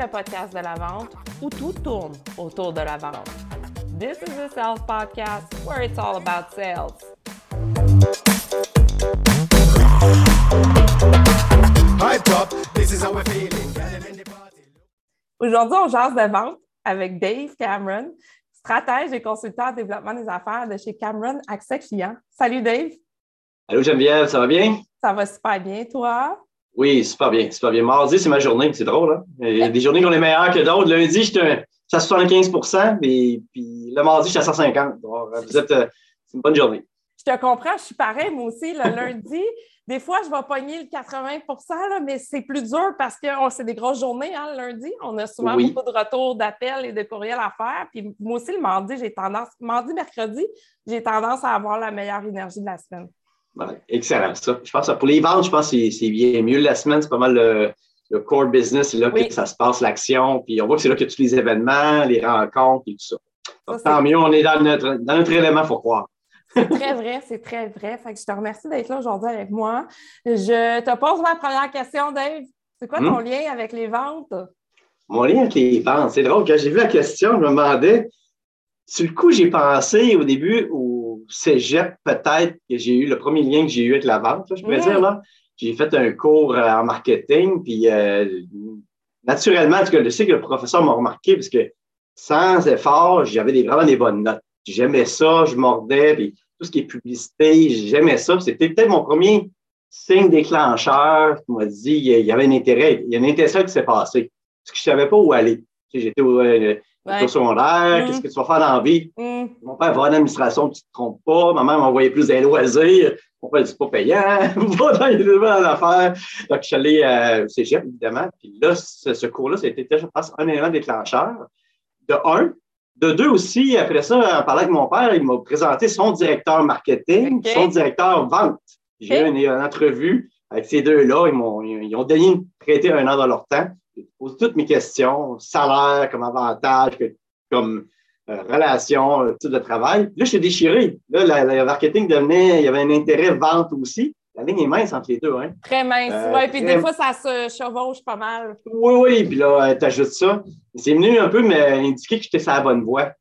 le podcast de la vente où tout tourne autour de la vente. This is a sales podcast where it's all about sales. Aujourd'hui, on jase de vente avec Dave Cameron, stratège et consultant en développement des affaires de chez Cameron Accès Client. Salut Dave. Allô Geneviève, ça va bien? Ça va super bien, toi? Oui, super bien, super bien. Mardi, c'est ma journée, c'est drôle. Hein? Il y a des journées qu'on est meilleures que d'autres. Lundi, j'étais à 75 et puis le mardi, j'étais à 150. vous êtes, euh, c'est une bonne journée. Je te comprends, je suis pareil, moi aussi. Le lundi, des fois, je vais pogner le 80% mais c'est plus dur parce que c'est des grosses journées, hein, le lundi. On a souvent beaucoup de retours d'appels et de courriels à faire. Puis moi aussi, le mardi, j'ai tendance, mardi, mercredi, j'ai tendance à avoir la meilleure énergie de la semaine. Excellent. Ça. Je pense que pour les ventes, je pense que c'est bien mieux. La semaine, c'est pas mal le, core business, c'est là que ça se passe, l'action. Puis on voit que c'est là que tous les événements, les rencontres et tout ça. tant mieux, on est dans notre, dans notre élément, il faut croire. C'est très vrai, c'est très vrai. Fait que je te remercie d'être là aujourd'hui avec moi. Je te pose ma première question, Dave. C'est quoi ton hmm? lien avec les ventes? Mon lien avec les ventes, c'est drôle. Quand j'ai vu la question, je me demandais, sur le coup, j'ai pensé au début au cégep, peut-être, que j'ai eu le premier lien que j'ai eu avec la vente, je pourrais dire. Là. J'ai fait un cours euh, en marketing, puis euh, naturellement, en tout cas, je sais que le professeur m'a remarqué parce que sans effort, j'avais vraiment des bonnes notes. J'aimais ça, je mordais, puis tout ce qui est publicité, j'aimais ça. C'était peut-être mon premier signe déclencheur qui m'a dit il y avait un intérêt, il y a un intérêt qui s'est passé. Parce que je ne savais pas où aller. J'étais au, euh, secondaire, mm. qu'est-ce que tu vas faire dans la vie? Mm. Mon père va en administration, tu ne te trompes pas. Ma mère m'envoyait plus des loisirs. Mon père dit pas payant, va dans les affaires. Donc, je suis allé euh, au cégep, évidemment. Puis là, ce, cours-là, c'était, je pense, un élément déclencheur. De un, de deux aussi, après ça, en parlant avec mon père, il m'a présenté son directeur marketing, son directeur vente. J'ai eu une, entrevue avec ces deux-là. Ils m'ont ils ont donné prêté un an dans leur temps. Posent toutes mes questions, salaire, comme avantage, comme euh, relation, euh, type de travail. Là, je suis déchiré. Là, le marketing devenait, il y avait un intérêt vente aussi. La ligne est mince entre les deux. Hein? Très mince. Euh, oui, puis des fois, ça se chevauche pas mal. Oui, oui. Puis là, tu ajoutes ça. C'est venu un peu m'indiquer que j'étais sur la bonne voie.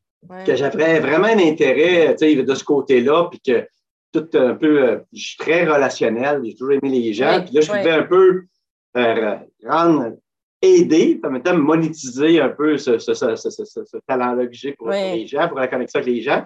Que j'avais vraiment un intérêt de ce côté-là. Puis que tout un peu. Euh, je suis très relationnel. J'ai toujours aimé les gens. Puis là, je pouvais un peu euh, rendre aider, même temps monétiser un peu ce, ce, ce, ce talent-là que j'ai pour les gens, pour la connexion avec les gens.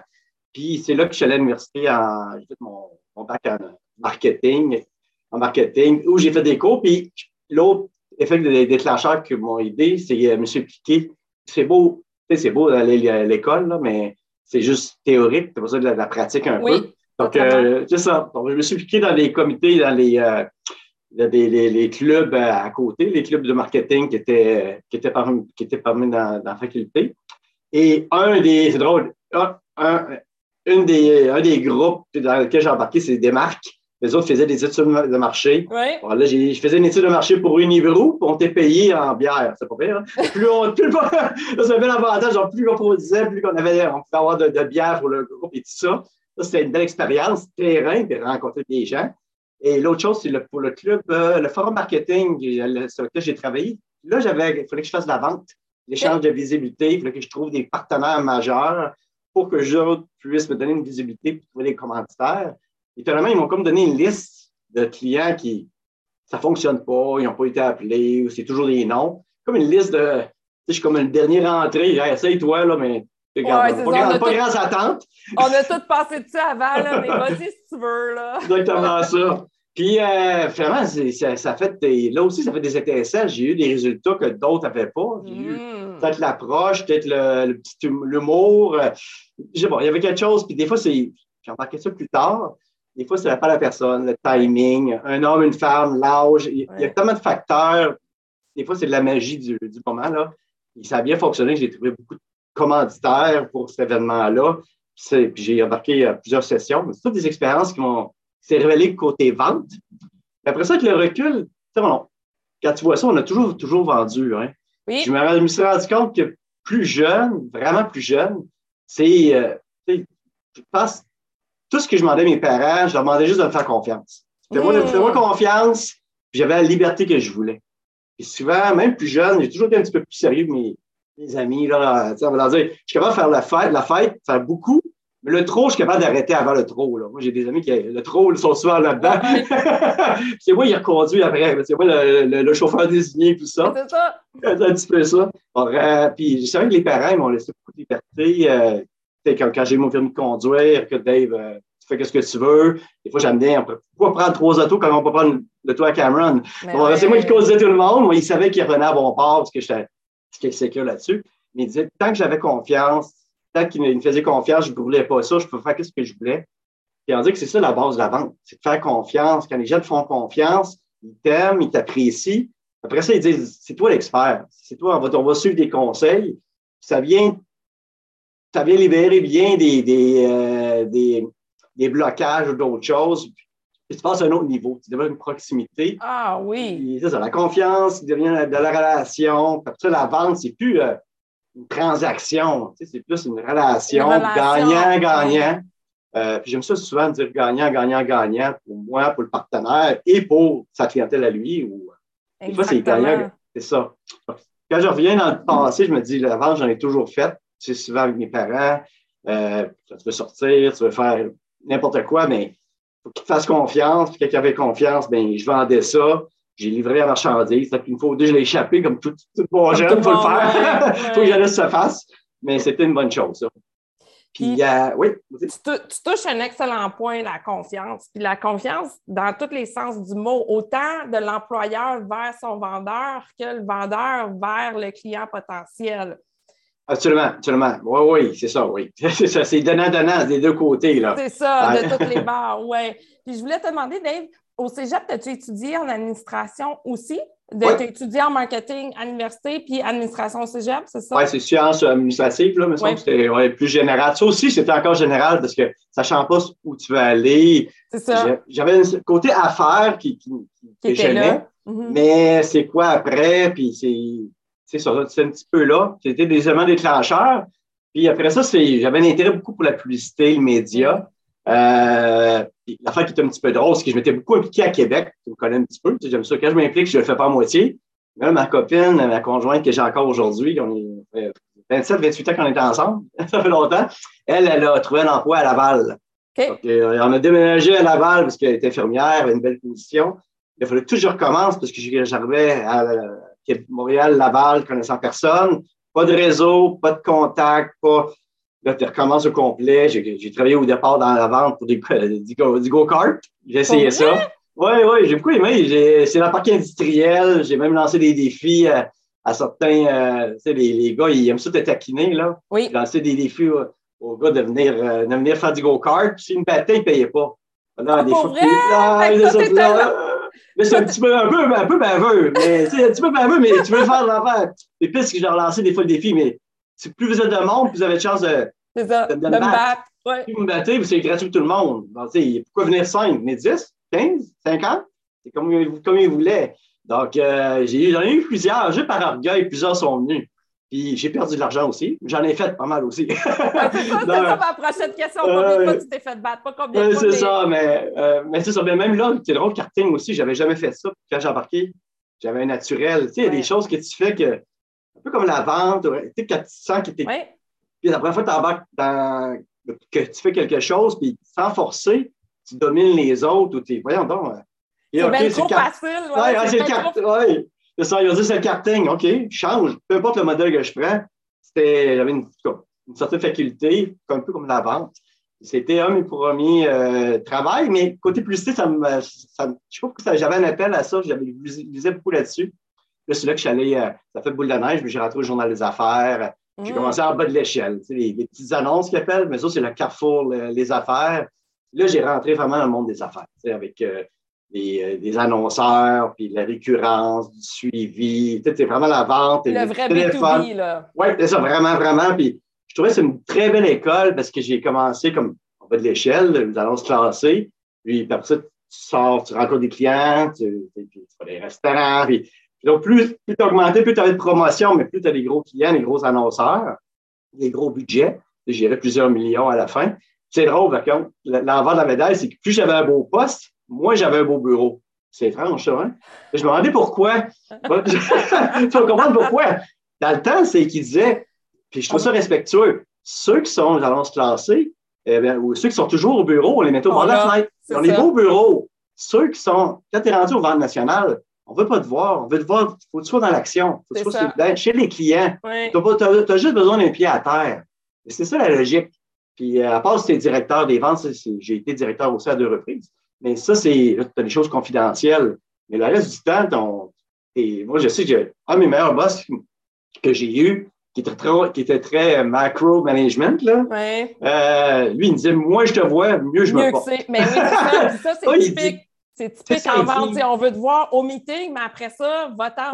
Puis c'est là que je suis allé à l'université en. J'ai fait mon, mon bac en marketing, en marketing, où j'ai fait des cours. Puis l'autre effet de déclencheur que m'ont aidé, c'est euh, M. Piquet. C'est beau, c'est beau d'aller à l'école, mais c'est juste théorique, c'est pour ça de la, pratique un peu. Donc, euh, c'est ça. Donc, je me suis piqué dans les comités, dans les, euh, les, clubs à côté, les clubs de marketing qui étaient, qui étaient, parmi, qui étaient parmi dans, dans la faculté. Et un des, c'est drôle, un, une des, un des groupes dans lesquels j'ai embarqué, c'est des marques. Les autres faisaient des études de marché. Ouais. là, je faisais une étude de marché pour Univerou, puis on était payé en bière. C'est pas pire. Hein? Plus on, plus, ça avait l'avantage, plus on produisait, plus on avait, on pouvait avoir de, bière pour le groupe et tout ça. Ça, c'était une belle expérience, terrain, puis rencontrer des gens. Et l'autre chose, c'est le, pour le club, euh, le forum marketing sur lequel j'ai travaillé. Là, j'avais, il fallait que je fasse de la vente, l'échange de visibilité, il fallait que je trouve des partenaires majeurs pour que je puisse me donner une visibilité pour trouver des commanditaires. Et finalement, ils m'ont comme donné une liste de clients qui, ça fonctionne pas, ils n'ont pas été appelés, ou c'est toujours des noms. Comme une liste de, tu sais, je suis comme une dernière entrée, essaye-toi, là, mais Regarde, ouais, pas, pas grande attente. On a tout passé dessus avant, là, mais vas-y si tu veux. Là. Exactement ça. Puis, euh, finalement, ça, ça, fait là aussi, ça fait des étincelles. J'ai eu des résultats que d'autres n'avaient pas. J'ai eu hmm. peut-être l'approche, peut-être le, petit hum, l'humour. Euh, je sais pas, il y avait quelque chose. Puis des fois, c'est, j'ai remarqué ça plus tard. Des fois, c'est pas la personne, le timing, un homme, une femme, l'âge. Il, y a tellement de facteurs. Des fois, c'est de la magie du, du moment. Là. Et ça a bien fonctionné. J'ai trouvé beaucoup de commanditaires pour cet événement-là. Puis j'ai embarqué à plusieurs sessions. C'est toutes des expériences qui m'ont c'est révélé côté vente. Après ça, avec le recul, quand tu vois ça, on a toujours, toujours vendu. Hein. Je me suis rendu compte que plus jeune, vraiment plus jeune, c'est, euh, je pense, tout ce que je demandais à mes parents, je leur demandais juste de me faire confiance. Fais-moi, mm. confiance, puis j'avais la liberté que je voulais. Puis souvent, même plus jeune, j'ai toujours été un petit peu plus sérieux que mes, mes amis. Là, on va dire, je suis capable de faire la fête, la fête, faire beaucoup, mais le trop, je suis capable d'arrêter avant le trop. Là. Moi, j'ai des amis qui, le trop, ils sont souvent là-dedans. c'est moi, il reconduit après. C'est moi, le, le, chauffeur désigné, tout ça. C'est ça. C'est un petit peu ça. Euh, puis, je savais que les parents, m'ont laissé beaucoup de liberté. Euh, quand, quand j'ai mon permis de conduire, que Dave, euh, tu fais ce que tu veux. Des fois, j'amenais, pourquoi prendre trois autos quand on peut prendre le toit à Cameron? Bon, c'est moi qui causais tout le monde. Moi, il savait qu'il revenait à bon port parce que j'étais sécure là-dessus. Mais il disait, tant que j'avais confiance, tant qu'il me faisait confiance, je ne voulais pas ça, je peux faire ce que je voulais. Puis on dit que c'est ça la base de la vente, c'est de faire confiance. Quand les gens te font confiance, ils t'aiment, ils t'apprécient. Après ça, ils disent, c'est toi l'expert. C'est toi, on va, on va suivre des conseils. Ça vient, ça vient libérer bien des, des, euh, des, des blocages ou d'autres choses. Tu passes à un autre niveau. Tu développes une proximité. Ah oui. C'est ça, la confiance qui devient de la relation. Ça, la vente, c'est plus, euh, une transaction. Tu sais, c'est plus une relation, gagnant-gagnant. Euh, puis j'aime ça souvent dire gagnant, gagnant, gagnant pour moi, pour le partenaire et pour sa clientèle à lui. Ou, des fois, c'est gagnant. C'est ça. Quand je reviens dans le passé, je me dis, la vente, j'en ai toujours fait. C'est souvent avec mes parents. Euh, tu veux sortir, tu veux faire n'importe quoi, mais faut qu'ils te fassent confiance. Puis quelqu'un avait confiance, ben je vendais ça. J'ai livré la marchandise. Puis une fois ou deux, je l'ai échappé comme tout, tout bon jeune, il faut le faire. Il faut que j'allais se fasse. Mais c'était une bonne chose, ça. Puis, euh, oui. Tu, tu, touches un excellent point, la confiance. Puis la confiance, dans tous les sens du mot, autant de l'employeur vers son vendeur que le vendeur vers le client potentiel. Absolument, absolument. Oui, oui, c'est ça, oui. C'est ça, c'est donnant-donnant des deux côtés, là. C'est ça, de toutes les barres, oui. Puis je voulais te demander, Dave, au cégep, as-tu étudié en administration aussi? De, Tu as étudié en marketing à l'université puis administration au cégep, c'est ça? Oui, c'est sciences administratives, là, mais ouais. c'était plus général. Ça aussi, c'était encore général parce que sachant pas où tu veux aller. C'est ça. J'avais un côté affaires qui, qui, qui, était là. Mm-hmm. Mais c'est quoi après? Puis c'est ça, c'est un petit peu là. C'était des éléments déclencheurs. Puis après ça, j'avais un intérêt beaucoup pour la publicité, le média. Euh, L'affaire qui est un petit peu drôle, c'est que je m'étais beaucoup impliqué à Québec. Tu me connais un petit peu. J'aime ça. Quand je m'implique, je ne le fais pas à moitié. Même ma copine, ma conjointe que j'ai encore aujourd'hui, on est 27, 28 ans qu'on est ensemble. ça fait longtemps. Elle, elle a trouvé un emploi à Laval. Donc, euh, on a déménagé à Laval parce qu'elle était infirmière, elle avait une belle position. Il fallait que je recommence parce que j'arrivais à Montréal, Laval, connaissant personne. Pas de réseau, pas de contact, pas Là, tu recommences au complet. J'ai travaillé au départ dans la vente pour des, du go-kart. J'ai essayé ça. Oui, oui, j'ai beaucoup aimé. C'est la partie industrielle. J'ai même lancé des défis à, certains. Euh, tu sais, les, les, gars, ils aiment ça te taquiner, là. Oui. J'ai lancé des défis aux, gars de venir, euh, de venir faire du go-kart. S'ils me battaient, ils ne payaient pas. Non, des fois, mais c'est un petit peu, un peu, un peu baveux. Mais, un petit peu baveux, mais tu veux faire l'affaire. Les pistes que j'ai relancé des fois le défi, mais plus vous êtes de monde, plus vous avez de chance de, ça, de, me battre. Ouais. Si vous me battez, c'est gratuit pour tout le monde. pourquoi venir 5? Venez 10, 15, 50? C'est comme, comme ils voulaient. Donc, euh, j'en ai, eu plusieurs. Juste par orgueil, plusieurs sont venus. Puis j'ai perdu de l'argent aussi. J'en ai fait pas mal aussi. c'est ça, c'est ça ma prochaine question? Combien de fois tu t'es fait battre? Pas combien de fois. C'est ça, mais, euh, mais c'est ça. Mais même là, c'est drôle, karting aussi, j'avais jamais fait ça. Quand j'ai embarqué, j'avais un naturel. Tu sais, il y a des choses que tu fais que un peu comme la vente, tu sais, quand tu sens que tu ouais. Puis la première fois que tu embarques dans que tu fais quelque chose, puis sans forcer, tu domines les autres ou tu Voyons donc. C'est okay, trop facile. Ouais, c'est le. C'est ça, ils ont dit c'est le karting. OK, change. Peu importe le modèle que je prends, j'avais une, une, certaine faculté, un peu comme la vente. C'était un de mes premiers euh, travail, mais côté publicité, ça me, ça, je sais pas pourquoi j'avais un appel à ça, j'avais lisais beaucoup là-dessus. Là, c'est là que je suis allé, euh, ça fait boule de neige, mais j'ai rentré au journal des affaires. J'ai mmh. commencé en bas de l'échelle. Tu sais, les, petites annonces qu'ils appellent, mais ça, c'est le carrefour, les affaires. Là, j'ai rentré vraiment dans le monde des affaires, tu sais, avec euh, des, des, annonceurs, puis la récurrence, du suivi. Tu sais, c'est vraiment la vente. Le vrai B2B, là. Oui, c'est ça, vraiment, vraiment. Puis je trouvais que c'est une très belle école parce que j'ai commencé comme en bas de l'échelle, les annonces classées. Puis, après ça, tu sors, tu rencontres des clients, tu, tu, tu vas des restaurants, puis donc, plus, plus tu augmentais, plus tu avais de promotion, mais plus tu as des gros clients, des gros annonceurs, des gros budgets. J'irais plusieurs millions à la fin. C'est drôle, l'envers de la médaille, c'est que plus j'avais un beau poste, moins j'avais un beau bureau. C'est étrange, ça, hein? Je me demandais pourquoi. tu vas comprendre pourquoi. Dans le temps, c'est qu'il disait, puis je trouve ça respectueux, ceux qui sont dans se classer, eh bien, ou ceux qui sont toujours au bureau, on les met au bord de la fenêtre. On est beau bureau. Ceux qui sont, quand tu es rendu au vente national, on ne veut pas te voir. On veut te voir. Il faut que tu sois dans l'action. Il faut que tu sois chez les clients. Tu as, juste besoin d'un pied à terre. C'est ça la logique. Puis, euh, à part si tu es directeur des ventes, j'ai été directeur aussi à deux reprises. Mais ça, c'est, des choses confidentielles. Mais le reste du temps, ton, et moi, je sais que un de mes meilleurs boss que j'ai eu, qui était très, qui était très macro-management, là, euh, lui, il me disait, moi, je te vois, mieux je me porte. Mais oui, ça, ça c'est typique. C'est typique en vente. On veut te voir au meeting, mais après ça, va-t'en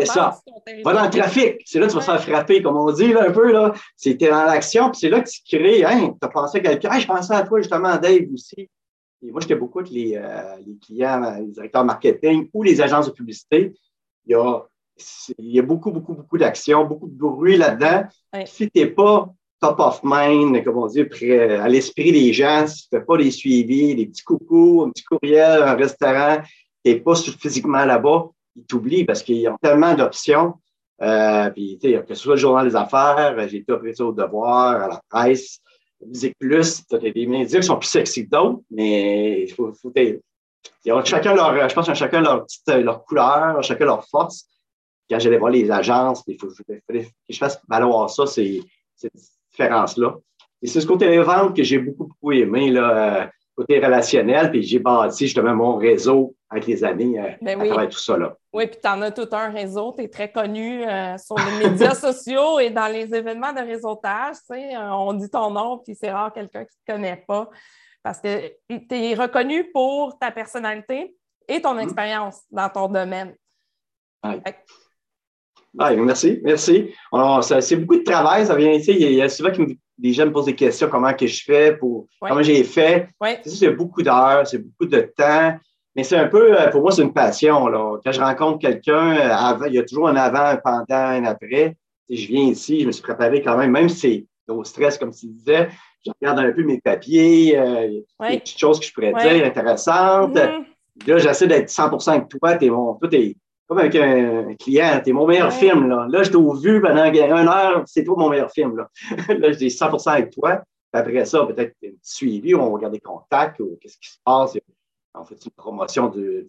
Va dans le trafic. C'est là que tu vas se faire frapper, comme on dit là, un peu. là. C'était dans l'action, puis c'est là que tu crées. Hein, tu as pensé à quelqu'un. je pensais à toi, justement, Dave aussi. Et moi, j'étais beaucoup avec les, euh, les, clients, les directeurs marketing ou les agences de publicité. Il y a, il y a beaucoup, beaucoup, beaucoup d'actions, beaucoup de bruit là-dedans. Si tu n'es pas top of mind, comme on dit, près, à l'esprit des gens, si tu ne fais pas les suivis, des petits coucous, un petit courriel, un restaurant, tu n'es pas physiquement là-bas, ils t'oublient parce qu'ils ont tellement d'options. Euh, puis, que ce soit le journal des affaires, j'ai été appris ça au devoir, à la presse, Musique Plus, tu médias sont plus sexy que d'autres, mais il faut, faut ils ont chacun leur, je pense qu'ils chacun leur, petite, leur couleur, chacun leur force. Quand j'allais voir les agences, il faut, que je fasse valoir ça, c'est différence-là. Et c'est ce côté vente que j'ai beaucoup, beaucoup aimé, là, euh, côté relationnel, puis j'ai bâti justement mon réseau avec les années euh, ben à tout ça. Là. Oui, puis tu en as tout un réseau, tu es très connu euh, sur les médias sociaux et dans les événements de réseautage, sais, on dit ton nom, puis c'est rare quelqu'un qui ne te connaît pas parce que tu es reconnu pour ta personnalité et ton mm-hmm. expérience dans ton domaine. Ah, merci, merci. c'est beaucoup de travail, ça vient ici. Il y a souvent que des gens me posent des questions comment que je fais, pour comment j'ai fait. C'est beaucoup d'heures, c'est beaucoup de temps. Mais c'est un peu, euh, pour moi, c'est une passion. Là. Quand je rencontre quelqu'un, euh, il y a toujours un avant, un pendant, un après. je viens ici, je me suis préparé quand même, même si c'est au stress, comme tu disais, je regarde un peu mes papiers, euh, des petites choses que je pourrais dire intéressantes. Mm-hmm. Là, j'essaie d'être 100% avec toi. Es mon, tout est comme avec un client, t'es mon meilleur film. Là, là je t'ai vu pendant une heure, c'est toi mon meilleur film. Là, là je dis 100 avec toi. après ça, peut-être un petit suivi, on regarde des contacts ou qu'est-ce qui se passe. On fait une promotion du,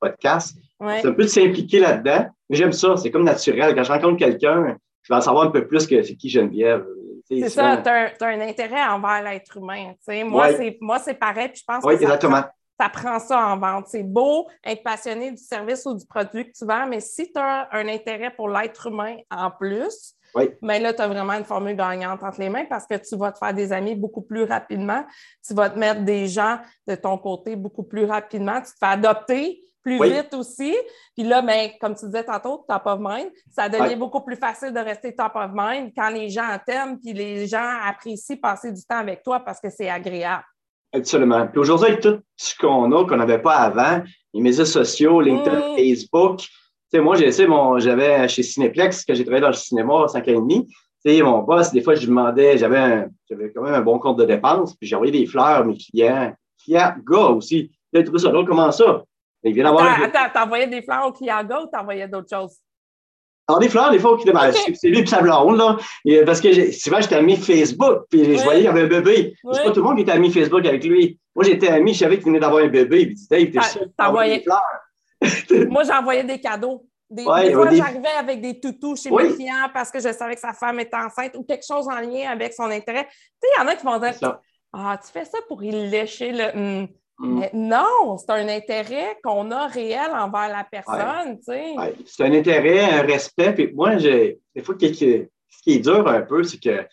podcast. C'est un peu de s'impliquer là-dedans. Mais j'aime ça, c'est comme naturel. Quand je rencontre quelqu'un, je vais en savoir un peu plus que c'est qui Geneviève. C'est ça, tu as, un intérêt envers l'être humain. Moi, c'est pareil, puis je pense que exactement ça prend ça en vente. C'est beau être passionné du service ou du produit que tu vends, mais si tu as un intérêt pour l'être humain en plus, mais ben là, tu as vraiment une formule gagnante entre les mains parce que tu vas te faire des amis beaucoup plus rapidement. Tu vas te mettre des gens de ton côté beaucoup plus rapidement. Tu te fais adopter plus vite aussi. Puis là, ben, comme tu disais tantôt, top of mind, ça devient beaucoup plus facile de rester top of mind quand les gens t'aiment puis les gens apprécient passer du temps avec toi parce que c'est agréable. Absolument. Puis aujourd'hui, avec tout ce qu'on a, qu'on n'avait pas avant, les médias sociaux, LinkedIn, Facebook, tu sais, moi, j'ai mon, j'avais chez Cineplex, que j'ai travaillé dans le cinéma à 5 ans et demi. Tu sais, mon boss, des fois, je lui demandais, j'avais, j'avais quand même un bon compte de dépenses, puis j'ai envoyé des fleurs à mes clients. Clients, gars aussi. Il a trouvé ça drôle, comment ça? Il vient d'avoir. Attends, t'envoyais des fleurs aux clients gars ou t'envoyais d'autres choses? Alors, des fleurs, des fois, qui okay. c'est lui et sa blonde, là. parce que souvent, j'étais ami Facebook, puis je voyais qu'il y avait un bébé. C'est pas tout le monde qui était ami Facebook avec lui. Moi, j'étais ami, je savais qu'il venait d'avoir un bébé. Puis, Dave, t'es sûr, des fleurs? Moi, j'envoyais des cadeaux. Des, fois, j'arrivais avec des toutous chez mes clients parce que je savais que sa femme était enceinte ou quelque chose en lien avec son intérêt. Tu sais, il y en a qui vont dire Ah, tu fais ça pour y lécher le. Hmm. Mm. non, c'est un intérêt qu'on a réel envers la personne. C'est un intérêt, un respect. Puis moi, des fois, ce qui est dur un peu, c'est que,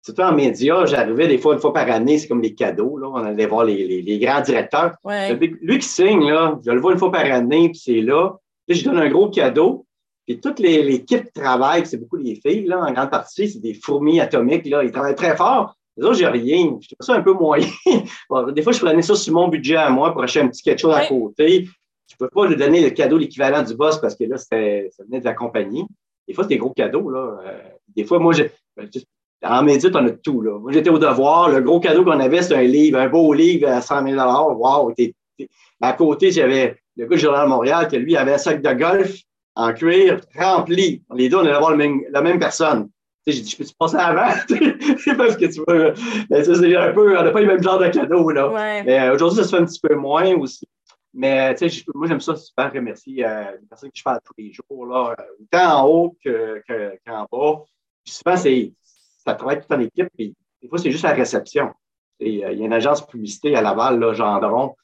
surtout en médias, j'arrivais des fois, une fois par année, c'est comme les cadeaux. Là, on allait voir les, grands directeurs. Lui qui signe, là, je le vois une fois par année, puis c'est là. Puis je donne un gros cadeau. Puis toute l'équipe de travail, c'est beaucoup les filles, là, en grande partie, c'est des fourmis atomiques. Là, ils travaillent très fort. Les autres, j'ai rien. Je trouve ça un peu moyen. des fois, je prenais ça sur mon budget à moi pour acheter un petit quelque chose à côté. Je ne peux pas lui donner le cadeau l'équivalent du boss parce que là, ça venait de la compagnie. Des fois, c'est des gros cadeaux. Là. Euh, des fois, moi, ben, en médite, on a tout. Là. Moi, j'étais au devoir. Le gros cadeau qu'on avait, c'était un livre, un beau livre à 100 000 Wow! À côté, j'avais le gars du Journal de Montréal, que lui avait un sac de golf en cuir rempli. Les deux, on allait voir même, la même personne. J'ai dit, je peux-tu passer avant? Parce que tu veux. Ben, c'est un peu, on n'a pas le même genre de cadeau, là. Mais euh, aujourd'hui, ça se fait un petit peu moins aussi. Mais tu sais, moi, j'aime ça super remercier euh, les personnes que je parle tous les jours, là, autant en haut qu'en bas. Puis souvent, c'est, ça travaille tout en équipe, puis des fois, c'est juste la réception. Euh, il y a une agence publicité à Laval, là, Gendron, que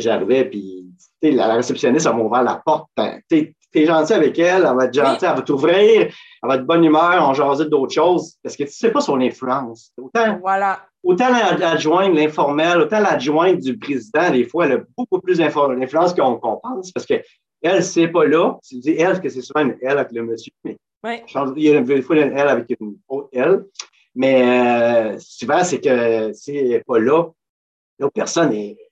j'arrivais, puis la, la réceptionniste, elle m'a ouvert la porte. Tu es gentil avec elle, elle va être gentille, elle va t'ouvrir, elle va être de bonne humeur, on jasait d'autres choses, parce que tu ne sais pas son influence. Autant, voilà. autant l'adjointe, l'informel, autant l'adjointe du président, des fois, elle a beaucoup plus d'influence qu'on pense, parce qu'elle, c'est pas là. Tu dis elle, parce que c'est souvent une elle avec le monsieur, mais il y a une fois une elle avec une autre elle. Mais euh, souvent, c'est que c'est pas là. L'autre personne est, elle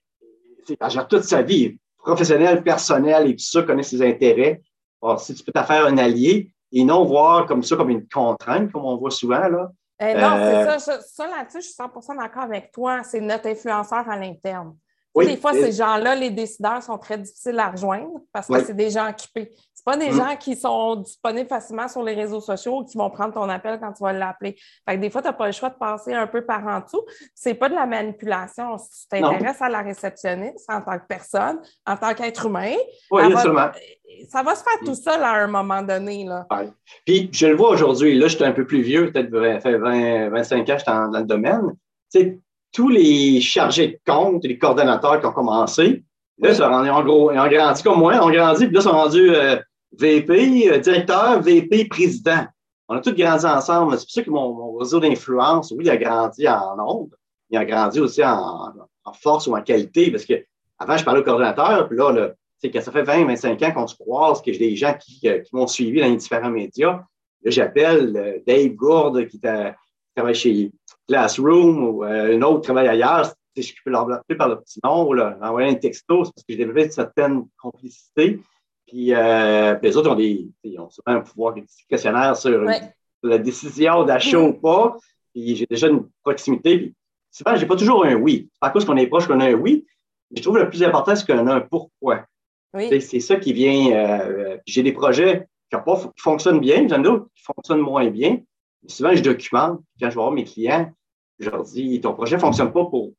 gère toute sa vie, professionnelle, personnelle et tout ça, connaît ses intérêts. Alors, si tu peux t'affaire un allié et non voir comme ça comme une contrainte, comme on voit souvent, là. Eh non, c'est euh, ça. Ça, là-dessus, je suis 100% d'accord avec toi. C'est notre influenceur à l'interne. des fois, ces gens-là, les décideurs sont très difficiles à rejoindre parce que c'est des gens occupés pas des mm. gens qui sont disponibles facilement sur les réseaux sociaux ou qui vont prendre ton appel quand tu vas l'appeler. Fait que des fois, tu n'as pas le choix de passer un peu par en dessous. C'est pas de la manipulation. Si tu t'intéresses à la réceptionniste en tant que personne, en tant qu'être humain, ça va se faire tout seul à un moment donné. Là. Puis, je le vois aujourd'hui. Là, je suis un peu plus vieux, peut-être 20, 25 ans, je suis dans, le domaine. tous les chargés de compte, les coordonnateurs qui ont commencé, là, ils, ont, gros, ils ont grandi comme moi, ils ont grandi, puis là, ils sont rendus euh, VP, euh, directeur, VP, président. On a tous grandi ensemble. C'est pour ça que mon, réseau d'influence, oui, il a grandi en nombre, il a grandi aussi en, force ou en qualité, parce que avant, je parlais au coordinateur, puis là, là que ça fait 20, 25 ans qu'on se croise, que j'ai des gens qui, euh, m'ont suivi dans les différents médias. Là, j'appelle euh, Dave Gourde, qui, travaille chez Classroom, ou un autre travaille ailleurs. Je peux l'appeler par le petit nom, ou envoyer un texto, parce que j'ai développé une certaine complicité. Puis, euh, les autres ont, des, ils ont souvent un pouvoir discrétionnaire sur, la décision d'achat ou pas. Puis j'ai déjà une proximité. Puis souvent, je n'ai pas toujours un oui. Pas cause qu'on est proche qu'on a un oui. Mais je trouve le plus important, c'est qu'on a un pourquoi. C'est ça qui vient. Euh, j'ai des projets qui, pas, qui fonctionnent bien, j'en ai d'autres qui fonctionnent moins bien. souvent, je documente. Quand je vais voir mes clients, je leur dis ton projet ne fonctionne pas pour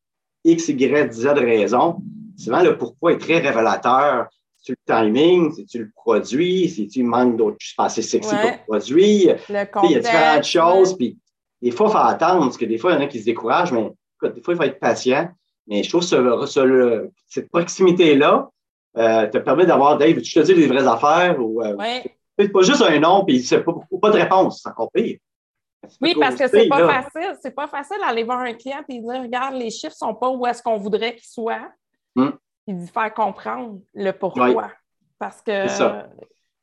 X, Y, Z raisons. Souvent, le pourquoi est très révélateur tu le timing, si tu le produis, si tu manques d'autres choses? Assez sexy pour le produit. Il y a différentes choses. Puis des fois, il faut attendre, parce que des fois, il y en a qui se découragent, mais des fois, il faut être patient. Mais je trouve que cette proximité-là euh, te permet d'avoir, Dave, tu te dis des vraies affaires ou euh, pas juste un nom, puis c'est pas, pas de réponse, c'est encore pire. Oui, parce que c'est pas facile. C'est pas facile d'aller voir un client et dire Regarde, les chiffres sont pas où est-ce qu'on voudrait qu'ils soient. Hum puis de faire comprendre le pourquoi. Parce que. C'est ça.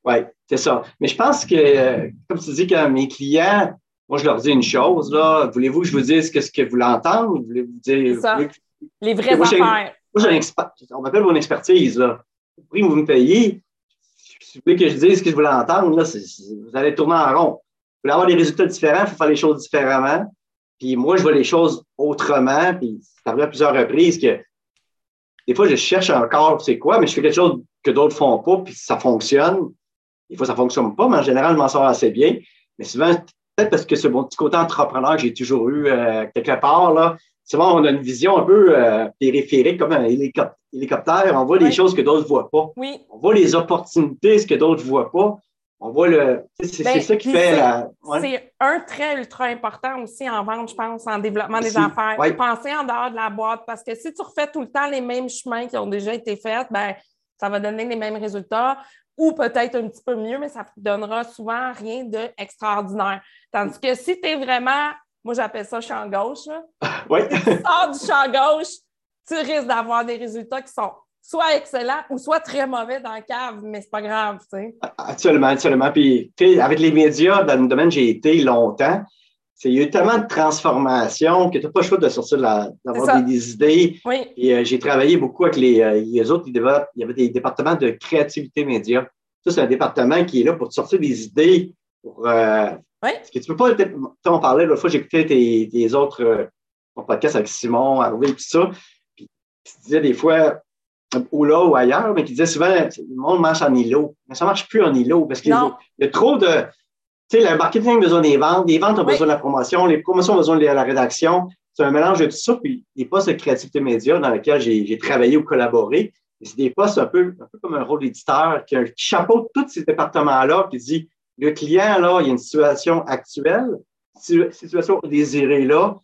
Oui, c'est ça. Mais je pense que, comme tu dis, que mes clients, moi, je leur dis une chose, là. Voulez-vous que je vous dise ce que vous voulez entendre? Voulez-vous dire. Ça. Les vraies affaires. Moi, j'ai on m'appelle mon expertise, là. Vous vous me payez. Si vous voulez que je dise ce que je voulais entendre, là, vous allez tourner en rond. Vous voulez avoir des résultats différents, il faut faire les choses différemment. Puis moi, je vois les choses autrement. Puis ça arrive à plusieurs reprises que des fois, je cherche encore c'est quoi, mais je fais quelque chose que d'autres font pas, puis ça fonctionne. Des fois, ça fonctionne pas, mais en général, je m'en sors assez bien. Mais souvent, peut-être parce que ce mon petit côté entrepreneur que j'ai toujours eu euh, quelque part, là, souvent, on a une vision un peu euh, périphérique, comme un hélicoptère. On voit des choses que d'autres ne voient pas. Oui. On voit les opportunités, ce que d'autres ne voient pas. On voit le. C'est ben, ça qui fait la. C'est un trait ultra important aussi en vente, je pense, en développement des affaires. Penser en dehors de la boîte parce que si tu refais tout le temps les mêmes chemins qui ont déjà été faits, ben, ça va donner les mêmes résultats ou peut-être un petit peu mieux, mais ça ne donnera souvent rien d'extraordinaire. Tandis que si tu es vraiment, moi j'appelle ça champ gauche, oui. tu sors du champ gauche, tu risques d'avoir des résultats qui sont soit excellent ou soit très mauvais dans le cave, mais c'est pas grave, tu sais. Absolument, absolument. Puis, avec les médias, dans le domaine j'ai été longtemps, il y a eu tellement de transformations que tu n'as pas le choix de sortir d'avoir des, idées. Oui. Et euh, j'ai travaillé beaucoup avec les, euh, les autres, il y avait des départements de créativité média. Ça, c'est un département qui est là pour te sortir des idées. Pour, euh, oui. Parce que tu peux pas. On parlait l'autre fois, écouté tes, tes autres podcasts avec Simon, Harvey et tout ça. Puis tu disais des fois, ou là ou ailleurs, mais qui disait souvent le monde marche en îlot. Mais ça ne marche plus en îlot parce qu'il y a trop de. Tu sais, le marketing a besoin des ventes, les ventes ont besoin de la promotion, les promotions ont besoin de la rédaction. C'est un mélange de tout ça. Puis les postes de créativité média dans lesquels j'ai travaillé ou collaboré, c'est des postes un peu, un peu comme un rôle d'éditeur qui, qui chapeaute tous ces départements-là, qui dit le client, là, il y a une situation actuelle, situation désirée là,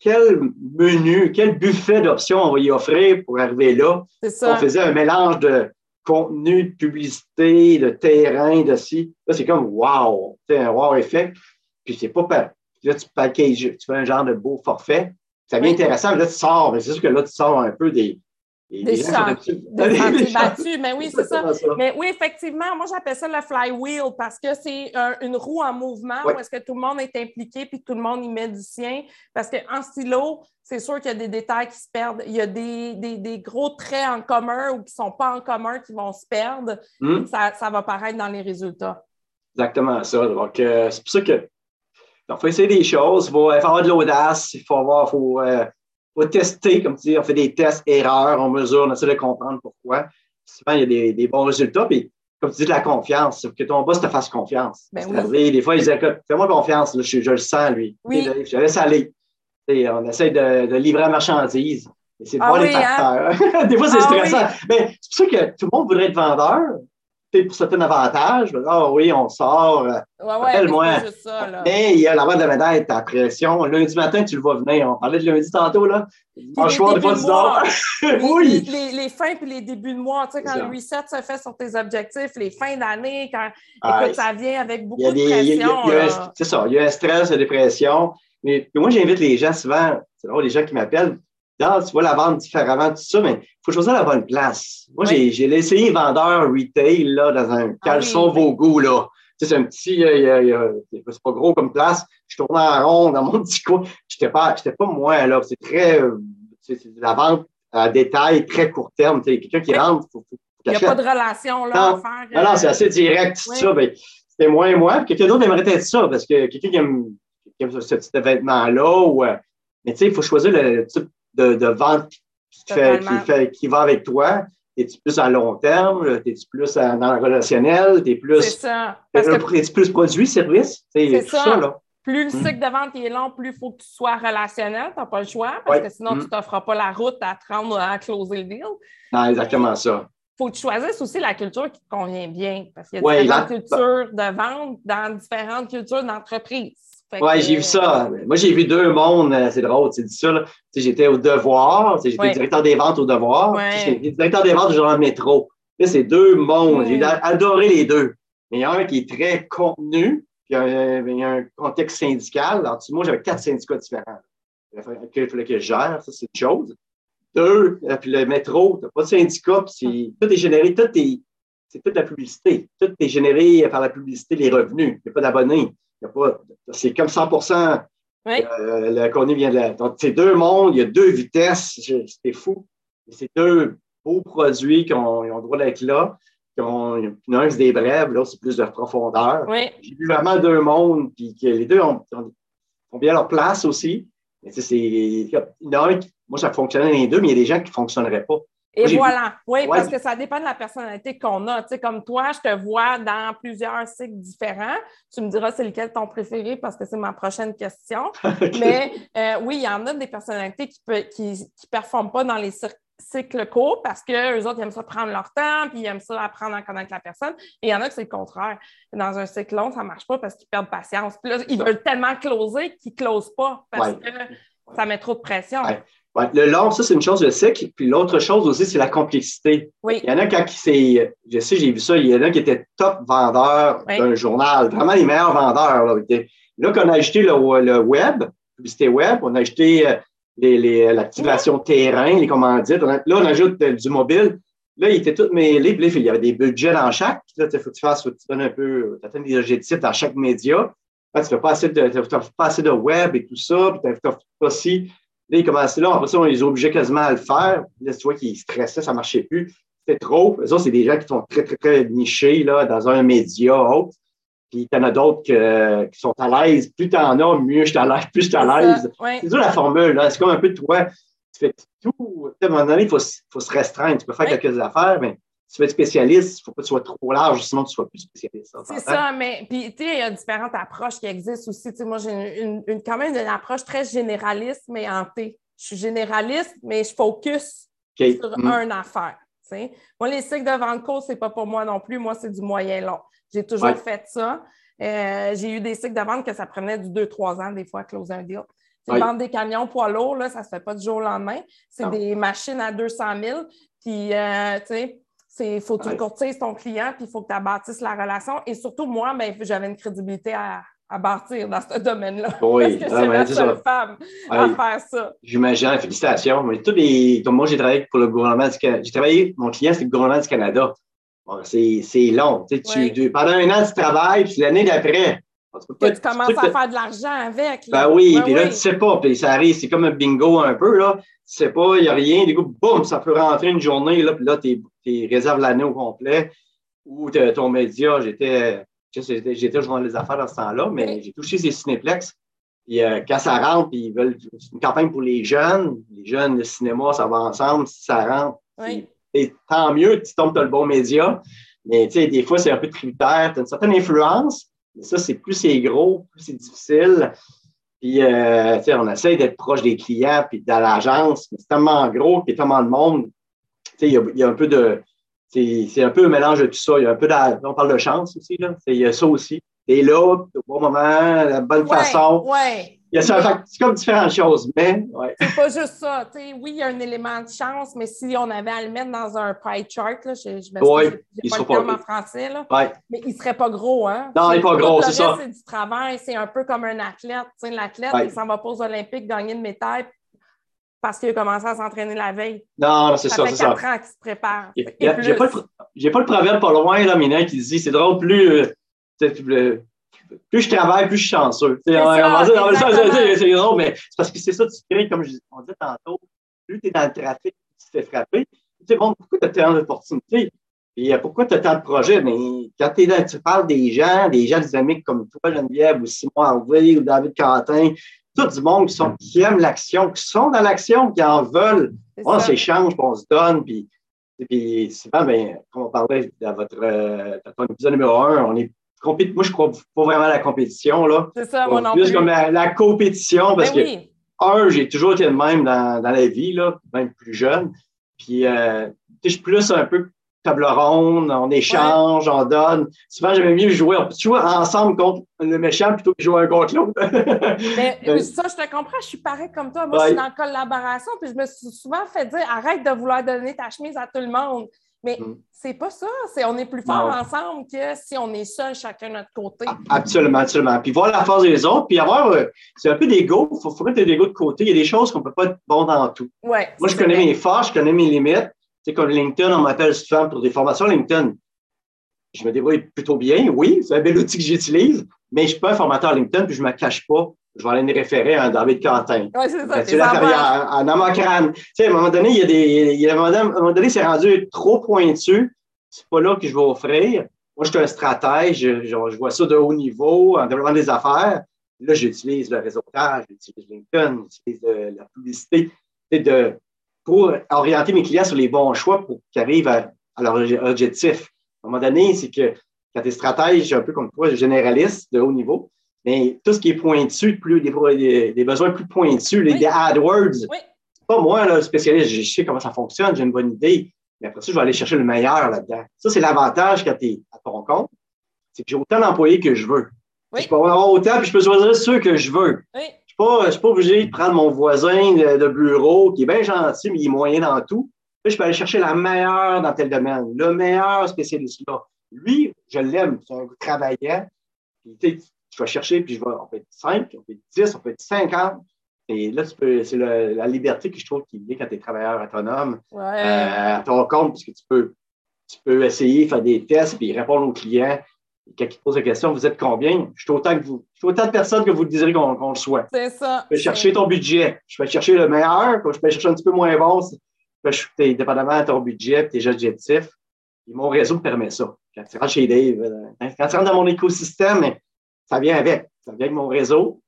quel menu, quel buffet d'options on va y offrir pour arriver là? On faisait un mélange de contenu, de publicité, de terrain, de ci. Là, c'est comme wow, c'est un wow effect. Puis c'est pas Là, tu packages, tu fais un genre de beau forfait. Ça devient intéressant. Là, tu sors, mais c'est sûr que là, tu sors un peu des, des, des battus, mais oui, c'est ça. Mais oui, effectivement, moi j'appelle ça le flywheel parce que c'est une roue en mouvement où est-ce que tout le monde est impliqué puis tout le monde y met du sien. Parce qu'en stylo, c'est sûr qu'il y a des détails qui se perdent. Il y a des, des, gros traits en commun ou qui ne sont pas en commun qui vont se perdre. Hmm. Ça, ça, va paraître dans les résultats. Exactement ça. Donc, euh, c'est pour ça que il faut essayer des choses, il faut, avoir de l'audace, il faut avoir, faut, euh, faut tester, comme tu dis, on fait des tests, erreurs, on mesure, on essaie de comprendre pourquoi. Souvent, il y a des, des bons résultats. Puis, comme tu dis, de la confiance, que ton boss te fasse confiance. Ben oui. Des fois, il dit Fais-moi confiance, je, je, le sens, lui. Oui. Je, laisse aller. on essaie de, de, livrer la marchandise. C'est de ah voir les hein? facteurs. des fois, c'est ah stressant. Mais c'est pour ça que tout le monde voudrait être vendeur, pour certains avantages. Ah oui, on sort. Euh, ouais, moi Mais il y a la de la médaille, ta pression. Lundi matin, tu le vois venir. On parlait de lundi tantôt, là. Franchement, des fois, tu oui. Les, les, fins puis les débuts de mois, tu sais, quand le reset se fait sur tes objectifs, les fins d'année, quand écoute, ça vient avec beaucoup de pression. C'est ça, il y a un stress, une dépression. Mais moi, j'invite les gens souvent, c'est drôle, les gens qui m'appellent, tu vois la vente différemment, tout ça, mais il faut choisir la bonne place. Moi, j'ai laissé vendeur retail là, dans un ah caleçon vos goûts. Là. c'est un petit, euh, c'est pas gros comme place. Je tournais en rond dans mon petit coin. J'étais pas, j'étais pas moi, là. C'est très, euh, c'est la vente à détail, très court terme. Quelqu'un qui rentre, faut, il n'y a pas de relation là, non, à faire. Non, non, c'est euh, assez direct, ça. Ben, c'était moi et moi. Quelqu'un d'autre aimerait être ça, parce que quelqu'un qui aime, qui aime ce de vêtements-là, ou, mais tu sais, il faut choisir le type de, vente qui, fait, qui, fait, qui va avec toi. Es-tu plus à long terme? Es-tu plus dans le relationnel? Es plus, c'est ça. Es-tu plus produit, service? C'est ça. là. Plus le hmm. cycle de vente est long, plus il faut que tu sois relationnel. Tu n'as pas le choix parce que sinon, tu ne hmm. t'offres pas la route à te rendre à closer le deal. Non, exactement ça. Il faut que tu choisisses aussi la culture qui te convient bien parce qu'il y a différentes cultures de vente dans différentes cultures d'entreprise. Oui, j'ai vu ça. Moi, j'ai vu deux mondes. Euh, c'est drôle, tu dis ça. J'étais au devoir. J'étais directeur des ventes au devoir. J'étais directeur des ventes du journal métro. Là, c'est deux mondes. J'ai adoré les deux. Mais il y en a un qui est très contenu, puis il y a un, contexte syndical. Alors, moi, j'avais quatre syndicats différents. Il fallait que je gère, ça, c'est une chose. Deux, euh, puis le métro, tu n'as pas de syndicat, puis tout est généré, tout est, c'est toute la publicité. Tout est généré par la publicité, les revenus. Il n'y a pas d'abonnés c'est comme 100 euh, le contenu vient de là. Donc, c'est deux mondes, il y a deux vitesses, c'est fou. C'est deux beaux produits qui ont, le droit d'être là. Qui ont, un, c'est des brèves, l'autre, c'est plus de profondeur. J'ai vu vraiment deux mondes, puis que les deux ont, bien leur place aussi. Mais c'est, il y en a un qui, moi, ça fonctionnait les deux, mais il y a des gens qui ne fonctionneraient pas. Et voilà, oui, parce que ça dépend de la personnalité qu'on a. Tu sais, comme toi, je te vois dans plusieurs cycles différents. Tu me diras c'est lequel ton préféré parce que c'est ma prochaine question. Mais euh, oui, il y en a des personnalités qui ne qui, qui performent pas dans les cycles courts parce qu'eux autres, ils aiment ça prendre leur temps, puis ils aiment ça apprendre à connaître la personne. Et il y en a que c'est le contraire. Dans un cycle long, ça ne marche pas parce qu'ils perdent patience. Puis là, ils veulent tellement closer qu'ils ne closent pas parce que ça met trop de pression. Le long, ça, c'est une chose, je sais. Puis l'autre chose aussi, c'est la complexité. Oui. Il y en a quand c'est. Je sais, j'ai vu ça, il y en a qui étaient top vendeurs d'un journal, vraiment les meilleurs vendeurs. Là, là qu'on a acheté le, le web, publicité web, on a acheté euh, l'activation terrain, les commandites. là, on ajoute du mobile. Là, il était tout mêlé. Puis il y avait des budgets dans chaque. Là, il faut que tu fasses, faut que tu donnes un peu, tu atteignes des objectifs dans chaque média. Là, tu fais pas assez de, pas assez de web et tout ça. Puis tu pas aussi Là, il commençait là, après ça, on les obligeait quasiment à le faire. Là, tu vois qu'ils stressaient, ça ne marchait plus. C'était trop. Ça, c'est des gens qui sont très, très, très nichés là, dans un média autre. Puis il y en a d'autres qui sont à l'aise. Plus tu en as, mieux je suis à l'aise, plus je suis à l'aise. C'est ça la formule. C'est comme un peu toi. Tu fais tout. À un moment donné, il faut, faut, se restreindre. Tu peux faire quelques affaires, mais si tu veux être spécialiste, il ne faut pas que tu sois trop large, sinon tu ne sois plus spécialiste. C'est ça, mais puis tu sais, il y a différentes approches qui existent aussi. Tu moi, j'ai une, quand même une approche très généraliste, mais en T. Je suis généraliste, mais je focus sur mm. une affaire. Moi, les cycles de vente court, ce n'est pas pour moi non plus. Moi, c'est du moyen long. J'ai toujours fait ça. Euh, j'ai eu des cycles de vente que ça prenait du 2-3 ans, des fois, à closer un deal. Vendre des camions poids lourds, là, ça ne se fait pas du jour au lendemain. C'est des machines à 200 000. Puis, euh, tu sais, il faut que tu courtises ton client, puis il faut que tu bâtisses la relation. Et surtout, moi, ben, j'avais une crédibilité à, à bâtir dans ce domaine-là. Oui, parce que c'est la seule femme à faire ça. J'imagine, félicitations. Mais tous les, comme moi, j'ai travaillé pour le gouvernement du Canada. J'ai travaillé, mon client, c'est le gouvernement du Canada. c'est long. Tu, pendant un an, tu travailles, puis l'année d'après, tu commences à faire de l'argent avec. Ben oui, puis là, tu sais pas, puis ça arrive, c'est comme un bingo un peu, là. Tu sais pas, il n'y a rien, du coup, boum, ça peut rentrer une journée, là, puis là, tu réserves l'année au complet. Ou ton média, j'étais J'étais jouant les affaires dans ce temps-là, mais j'ai touché ces cinéplex. Puis euh, quand ça rentre, puis ils veulent une campagne pour les jeunes, les jeunes, le cinéma, ça va ensemble. Si ça rentre, et tant mieux, tu tombes dans le bon média. Mais tu sais, des fois, c'est un peu tributaire. Tu as une certaine influence, mais ça, c'est plus c'est gros, plus c'est difficile. Puis, euh, tu sais, on essaie d'être proche des clients, puis de l'agence, mais c'est tellement gros, puis tellement de monde. Tu sais, il y, a un peu de c'est un peu un mélange de tout ça. Il y a un peu de, on parle de chance aussi, là. Il y a ça aussi. Et là, au bon moment, la bonne façon. Ouais. Il c'est comme différentes choses, mais ouais. C'est pas juste ça. oui, il y a un élément de chance, mais si on avait à le mettre dans un pie chart, là, je, je me ouais, pas le terme en français, là, mais il serait pas gros, hein? Non, il n'est pas gros, c'est ça. C'est du travail, c'est un peu comme un athlète. L'athlète, il s'en va pas aux Olympiques gagner une médaille, parce qu'il a commencé à s'entraîner la veille. Non, c'est ça. Ça fait quatre ans qu'il se prépare. J'ai pas, pas, le proverbe pas loin, là, Mina, qui dit c'est drôle, plus, euh, plus je travaille, plus je suis chanceux. C'est drôle, mais c'est parce que c'est ça, tu crées, comme je, on dit tantôt, plus tu es dans le trafic, tu te fais frapper. Tu sais, bon, pourquoi tu as tant d'opportunités? Et euh, pourquoi tu as tant de projets? Mais quand es là, tu parles des gens, des gens dynamiques comme toi, Geneviève, ou Simon Harvey, ou David Quentin, tout du monde qui, sont, qui aiment l'action, qui sont dans l'action, qui en veulent. On s'échange, on se donne, puis, puis souvent, ben, comme on parlait dans votre euh, dans épisode numéro un, on est moi, je crois pas vraiment à la compétition. là. C'est ça, moi non plus. Plus comme la, compétition, parce ben que, un, j'ai toujours été le même dans, dans la vie, là, même plus jeune. Puis, euh, je suis plus un peu table ronde, on échange, on donne. Souvent, j'aimais mieux jouer. Jouer ensemble contre le méchant plutôt que jouer un contre l'autre. Euh, ça, je te comprends. Je suis pareil comme toi. Moi, je suis dans la collaboration. Puis je me suis souvent fait dire arrête de vouloir donner ta chemise à tout le monde. Mais mm. c'est pas ça. C'est, on est plus fort ensemble que si on est seul chacun de notre côté. Absolument, absolument. Puis voir la force des autres, puis avoir. Euh, c'est un peu d'ego. Il faut, faut mettre l'ego de côté. Il y a des choses qu'on ne peut pas être bon dans tout. Ouais, Moi, je connais mes forces, je connais mes limites sais, comme LinkedIn, on m'appelle souvent pour des formations LinkedIn. Je me débrouille plutôt bien, oui, c'est un bel outil que j'utilise, mais je suis pas un formateur LinkedIn, puis je me cache pas. Je vais aller me référer à David Quentin. Oui, c'est ça. C'est la en amocrane. Tu sais, à un moment donné, il y a des. Il y a un moment donné, c'est rendu trop pointu. C'est pas là que je vais offrir. Moi, je suis un stratège, je, je, vois ça de haut niveau, en développement des affaires. Là, j'utilise le réseautage, j'utilise LinkedIn, j'utilise la publicité. De, pour orienter mes clients sur les bons choix pour qu'ils arrivent à, leur objectif. À un moment donné, c'est que quand tu es stratège, un peu comme toi, généraliste de haut niveau, mais tout ce qui est pointu, plus, des, des besoins plus pointus, les AdWords, oui. pas moi, le spécialiste, je sais comment ça fonctionne, j'ai une bonne idée, mais après ça, je vais aller chercher le meilleur là-dedans. Ça, c'est l'avantage quand tu es à ton compte, c'est que j'ai autant d'employés que je veux. Je peux avoir autant, puis je peux choisir ceux que je veux. Je ne suis pas obligé de prendre mon voisin de, bureau qui est bien gentil, mais il est moyen dans tout. je peux aller chercher la meilleure dans tel domaine, le meilleur spécialiste là. Lui, je l'aime, c'est un travaillant. Puis, je vais chercher, puis je vais, on peut être 5, on peut être 10, on peut être 50. Et là, c'est la liberté que je trouve qui est quand tu es travailleur autonome ouais. euh, à ton compte, parce que tu peux, tu peux essayer, faire des tests, puis répondre aux clients quand il pose la question, vous êtes combien? Je suis autant que vous. Je suis autant de personnes que vous désirez qu'on le soit. C'est ça. Je vais chercher ton budget. Je vais chercher le meilleur. Je vais chercher un petit peu moins bon. Je suis dépendamment de ton budget et tes objectifs. Et mon réseau me permet ça. Quand tu rentres chez Dave, euh, quand tu rentres dans mon écosystème, ça vient avec. Ça vient avec mon réseau.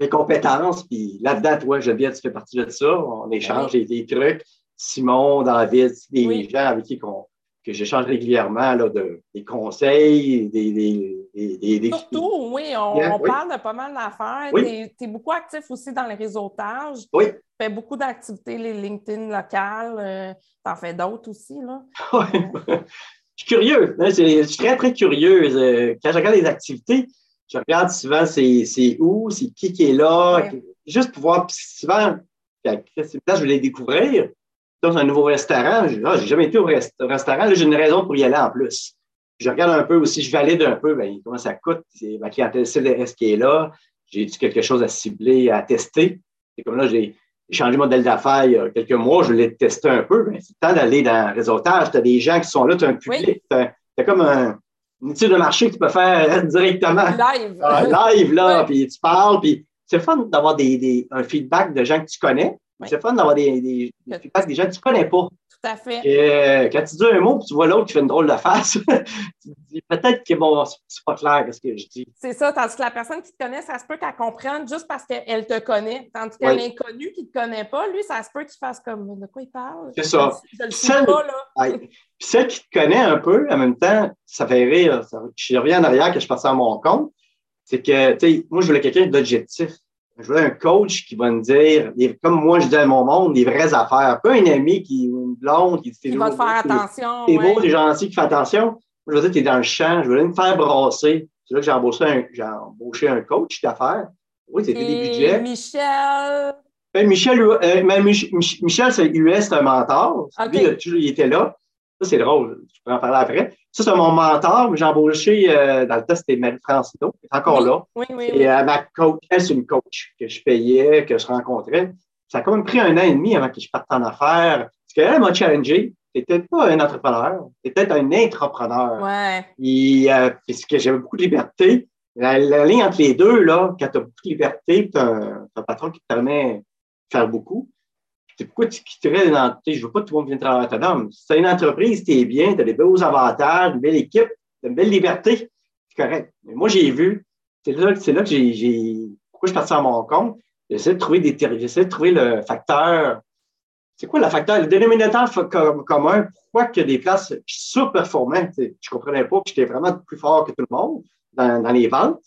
mes compétences. Puis là-dedans, toi, Geneviève, tu fais partie de ça. On échange des, trucs. Simon, David, des gens avec qui que j'échange régulièrement là, de, des conseils, des, des, des, Surtout, oui, on, parle de pas mal d'affaires. Tu es, beaucoup actif aussi dans les réseautage. Oui. Tu fais beaucoup d'activités, les LinkedIn locales. Euh, tu en fais d'autres aussi, là. Oui. je suis curieux. Hein, je suis très, très curieux. Euh, quand je regarde les activités, je regarde souvent c'est où, c'est qui qui est là, juste pour voir. souvent, là, je vais les découvrir. Dans un nouveau restaurant, je n'ai jamais été au restaurant, j'ai une raison pour y aller en plus. Je regarde un peu aussi, je valide un peu ben, comment ça coûte, ma clientèle, est-ce qui est là, j'ai quelque chose à cibler, à tester? C'est comme là, j'ai changé de modèle d'affaires il y a quelques mois, je l'ai testé un peu. Ben, c'est le temps d'aller dans le réseautage. Tu as des gens qui sont là, tu as un public, tu as, comme un, une étude de marché que tu peux faire directement. Live. Ah, live, là, puis tu parles, puis c'est fun d'avoir des, des, un feedback de gens que tu connais. C'est fun d'avoir des, des, des feedbacks des gens que tu ne connais pas. Tout à fait. Et, euh, quand tu dis un mot, puis tu vois l'autre qui fait une drôle de face, tu te dis peut-être que bon, c'est pas clair ce que je dis. C'est ça, tandis que la personne qui te connaît, ça se peut qu'elle comprenne juste parce qu'elle te connaît. Tandis qu'un inconnu qui ne te connaît pas, lui, ça se peut qu'il fasse comme de quoi il parle? C'est ça. Je, le pas, là. Puis celle qui te connaît un peu, en même temps, ça fait rire. je reviens en arrière que je passe à mon compte. C'est que, tu sais, moi, je voulais quelqu'un d'objectif. Je veux un coach qui va me dire, comme moi je dis à mon monde, des vraies affaires. Pas un ami qui, une blonde qui dit. va te faire attention. T'es beau, t'es gentil, qui fait attention. je veux dire, t'es dans le champ, je veux me faire brasser. C'est là que j'ai embauché un, j'ai embauché un coach d'affaires. Oui, c'était des budgets. Michel? Ben, Michel, euh, Michel, c'est US, c'est un mentor. Lui, il était là. Ça, c'est drôle. Je peux en parler après. Ça, c'est mon mentor. J'ai embauché, euh, dans le temps, c'était Marie-France qui est encore là. Oui, oui, Et euh, ma coach, elle, c'est une coach que je payais, que je rencontrais. Ça a quand même pris un an et demi avant que je parte en affaires. Parce qu'elle m'a challengé. T'étais pas un entrepreneur, t'étais un intrapreneur. Ouais. Et, euh, puisque j'avais beaucoup de liberté. La, ligne entre les deux, là, quand tu as beaucoup de liberté, tu as, un patron qui te permet de faire beaucoup, pourquoi tu quitterais dans, je ne veux pas que tout le monde vienne travailler à Notre-Dame. Si tu as une entreprise, tu es bien, tu as des beaux avantages, une belle équipe, tu une belle liberté, c'est correct. Mais moi, j'ai vu, c'est là, là que j'ai, pourquoi je suis parti à mon compte, j'essaie de trouver des, j'essaie de trouver le facteur, c'est quoi le facteur, le dénominateur commun, pourquoi que des places surperformantes, je ne comprenais pas que j'étais vraiment plus fort que tout le monde dans, les ventes,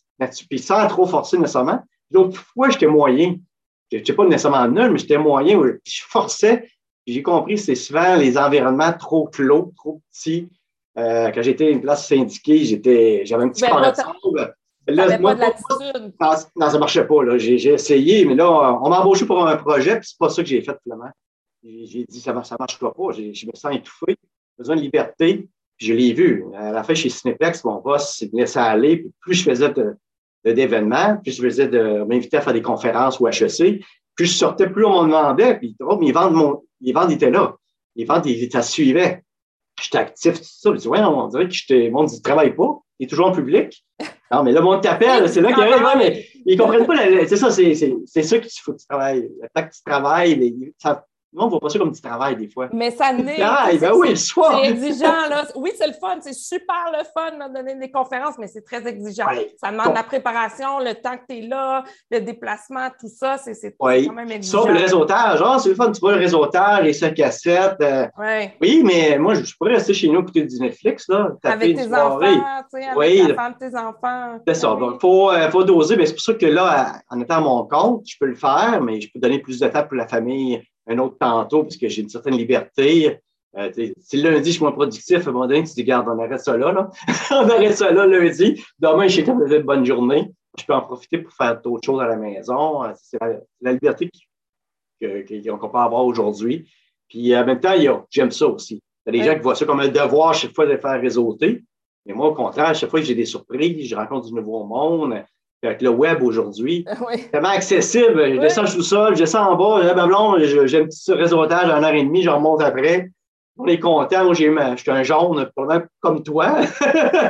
puis sans trop forcer nécessairement. D'autres fois, j'étais moyen je n'étais pas nécessairement nul, mais j'étais moyen je forçais. J'ai compris que c'est souvent les environnements trop clos, trop petits. Euh, quand j'étais une place syndiquée, j'étais, j'avais un petit ben, Là, moi, pas de non, non, ça marchait pas. J'ai, essayé, mais là, on m'a embauché pour un projet, puis c'est pas ça que j'ai fait, finalement. J'ai, dit, ça ne marchera pas. J'ai, je me sens étouffé, besoin de liberté. Puis je l'ai vu. À la fin, chez Cineplex, mon boss, il me laissait aller. Puis plus je faisais de, d'événements, puis je faisais de m'inviter à faire des conférences ou HEC, puis je sortais plus, on m'en demandait, puis oh, mes ventes, mon, les ventes étaient là. Les ventes, ça suivait. J'étais actif, tout ça. Je dis, ouais, on dirait que j'étais, le monde dit, travaille pas, il est toujours en public. Non, mais là, le monde t'appelle, c'est là qu'il arrive, ouais, mais ils comprennent pas, c'est ça, c'est, ça qu'il faut que tu travailles. Le temps que tu travailles, ça, non, on ne voit pas ça comme du travail des fois. Mais ça n'est. ben oui, le soir. C'est exigeant, là. Oui, c'est le fun. C'est super le fun de donner des conférences, mais c'est très exigeant. Ça demande la préparation, le temps que tu es là, le déplacement, tout ça. C'est quand même exigeant. Ça, le réseautage. Ah, c'est le fun. Tu vois le réseautage, les 5 à 7. Euh, oui, mais moi, je pourrais rester chez nous écouter du Netflix, là. Avec tes enfants, tu sais, avec oui, la femme tes enfants. C'est ça. Donc, il faut, euh, faut doser. C'est pour ça que là, en étant à mon compte, je peux le faire, mais je peux donner plus de temps pour la famille un autre tantôt parce que j'ai une certaine liberté. Euh, si lundi, je suis moins productif, à un moment donné, tu te dis, regarde, on arrête ça là. là. on arrête ça là lundi. Demain, je sais que une bonne journée. Je peux en profiter pour faire d'autres choses à la maison. Euh, c'est la, liberté qu'on peut avoir aujourd'hui. Puis en même temps, j'aime ça aussi. Il y a des gens qui voient ça comme un devoir chaque fois de faire réseauter. Mais moi, au contraire, chaque fois que j'ai des surprises, je rencontre du nouveau monde, avec le web aujourd'hui, oui. tellement accessible. Je descends sous sol, je descends en bas, j'ai un petit réseautage à une heure et demie, je remonte après. On est content. Moi, j'ai je suis un jaune comme toi.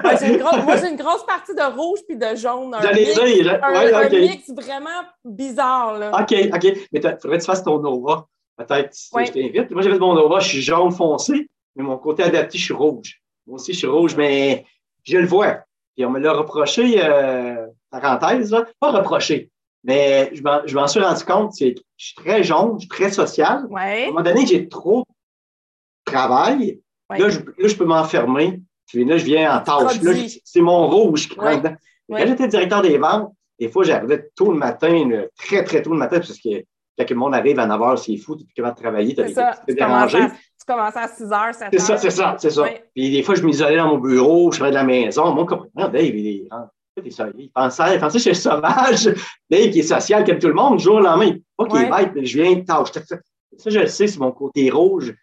moi, j'ai une grosse partie de rouge puis de jaune. Un, mix, dire, un, mix vraiment bizarre. Là. OK, OK. Mais il faudrait que tu fasses ton Nova. Peut-être si je t'invite. Moi, j'ai fait mon Nova, je suis jaune foncé, mais mon côté adapté, je suis rouge. Moi aussi, je suis rouge, mais je le vois. Puis on me l'a reproché, euh, parenthèse, là, pas reproché. Mais je m'en suis rendu compte, c'est je suis très jaune, je suis très social. Ouais. À un moment donné, j'ai trop de travail. Là, je, là, je peux m'enfermer. Puis là, je viens en tâche. c'est mon rouge qui dedans. Quand j'étais directeur des ventes, des fois, j'arrivais tôt le matin, très, très tôt le matin, parce que quand le monde arrive à 9 h, c'est fou, tu capable de travailler, tu as des dérangé. Tu commences à 6 h, 7 h. C'est ça, c'est ça, c'est ça. Puis des fois, je m'isolais dans mon bureau, je serais de la maison. Moi, comme, Dave, il est. Il pensait, il pensait que j'étais sauvage. Dave, qui est social comme tout le monde, jour au lendemain, il pas qu'il est bête, mais je viens de tâche. Ça, je le sais, c'est mon côté rouge.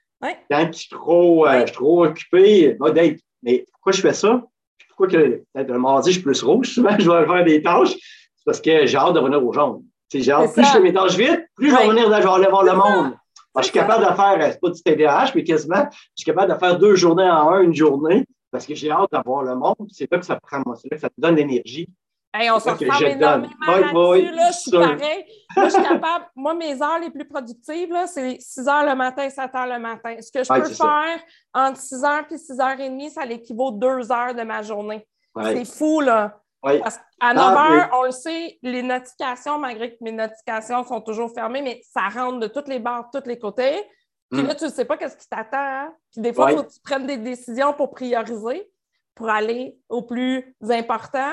Quand je suis trop, euh, je suis trop occupé, Dave, mais pourquoi je fais ça? Pourquoi que peut-être le mardi, je suis plus rouge? Souvent, je vais faire des tâches? C'est parce que j'ai hâte de revenir au jaune. Genre, plus je fais mes tâches vite, plus je vais revenir, je vais aller voir le monde. je suis capable de faire, c'est pas du TDAH, mais quasiment, je suis capable de faire deux journées en un, une journée, parce que j'ai hâte d'avoir le monde. C'est là que ça prend, c'est là que ça te donne l'énergie. Hey, on se ressemble énormément là-dessus. Là, je suis pareil. Moi, je suis capable. Moi, mes heures les plus productives, c'est 6 heures le matin, 7 heures le matin. Ce que je peux faire entre 6 heures et 6 heures et demie, ça l'équivaut 2 heures de ma journée. C'est fou, là. Parce qu'à 9 ah, heures, on le sait, les notifications, malgré que mes notifications sont toujours fermées, mais ça rentre de toutes les barres, de tous les côtés. Puis là, hmm. tu ne sais pas qu'est-ce qui t'attend. Hein? Puis des fois, il faut que tu prennes des décisions pour prioriser, pour aller au plus important.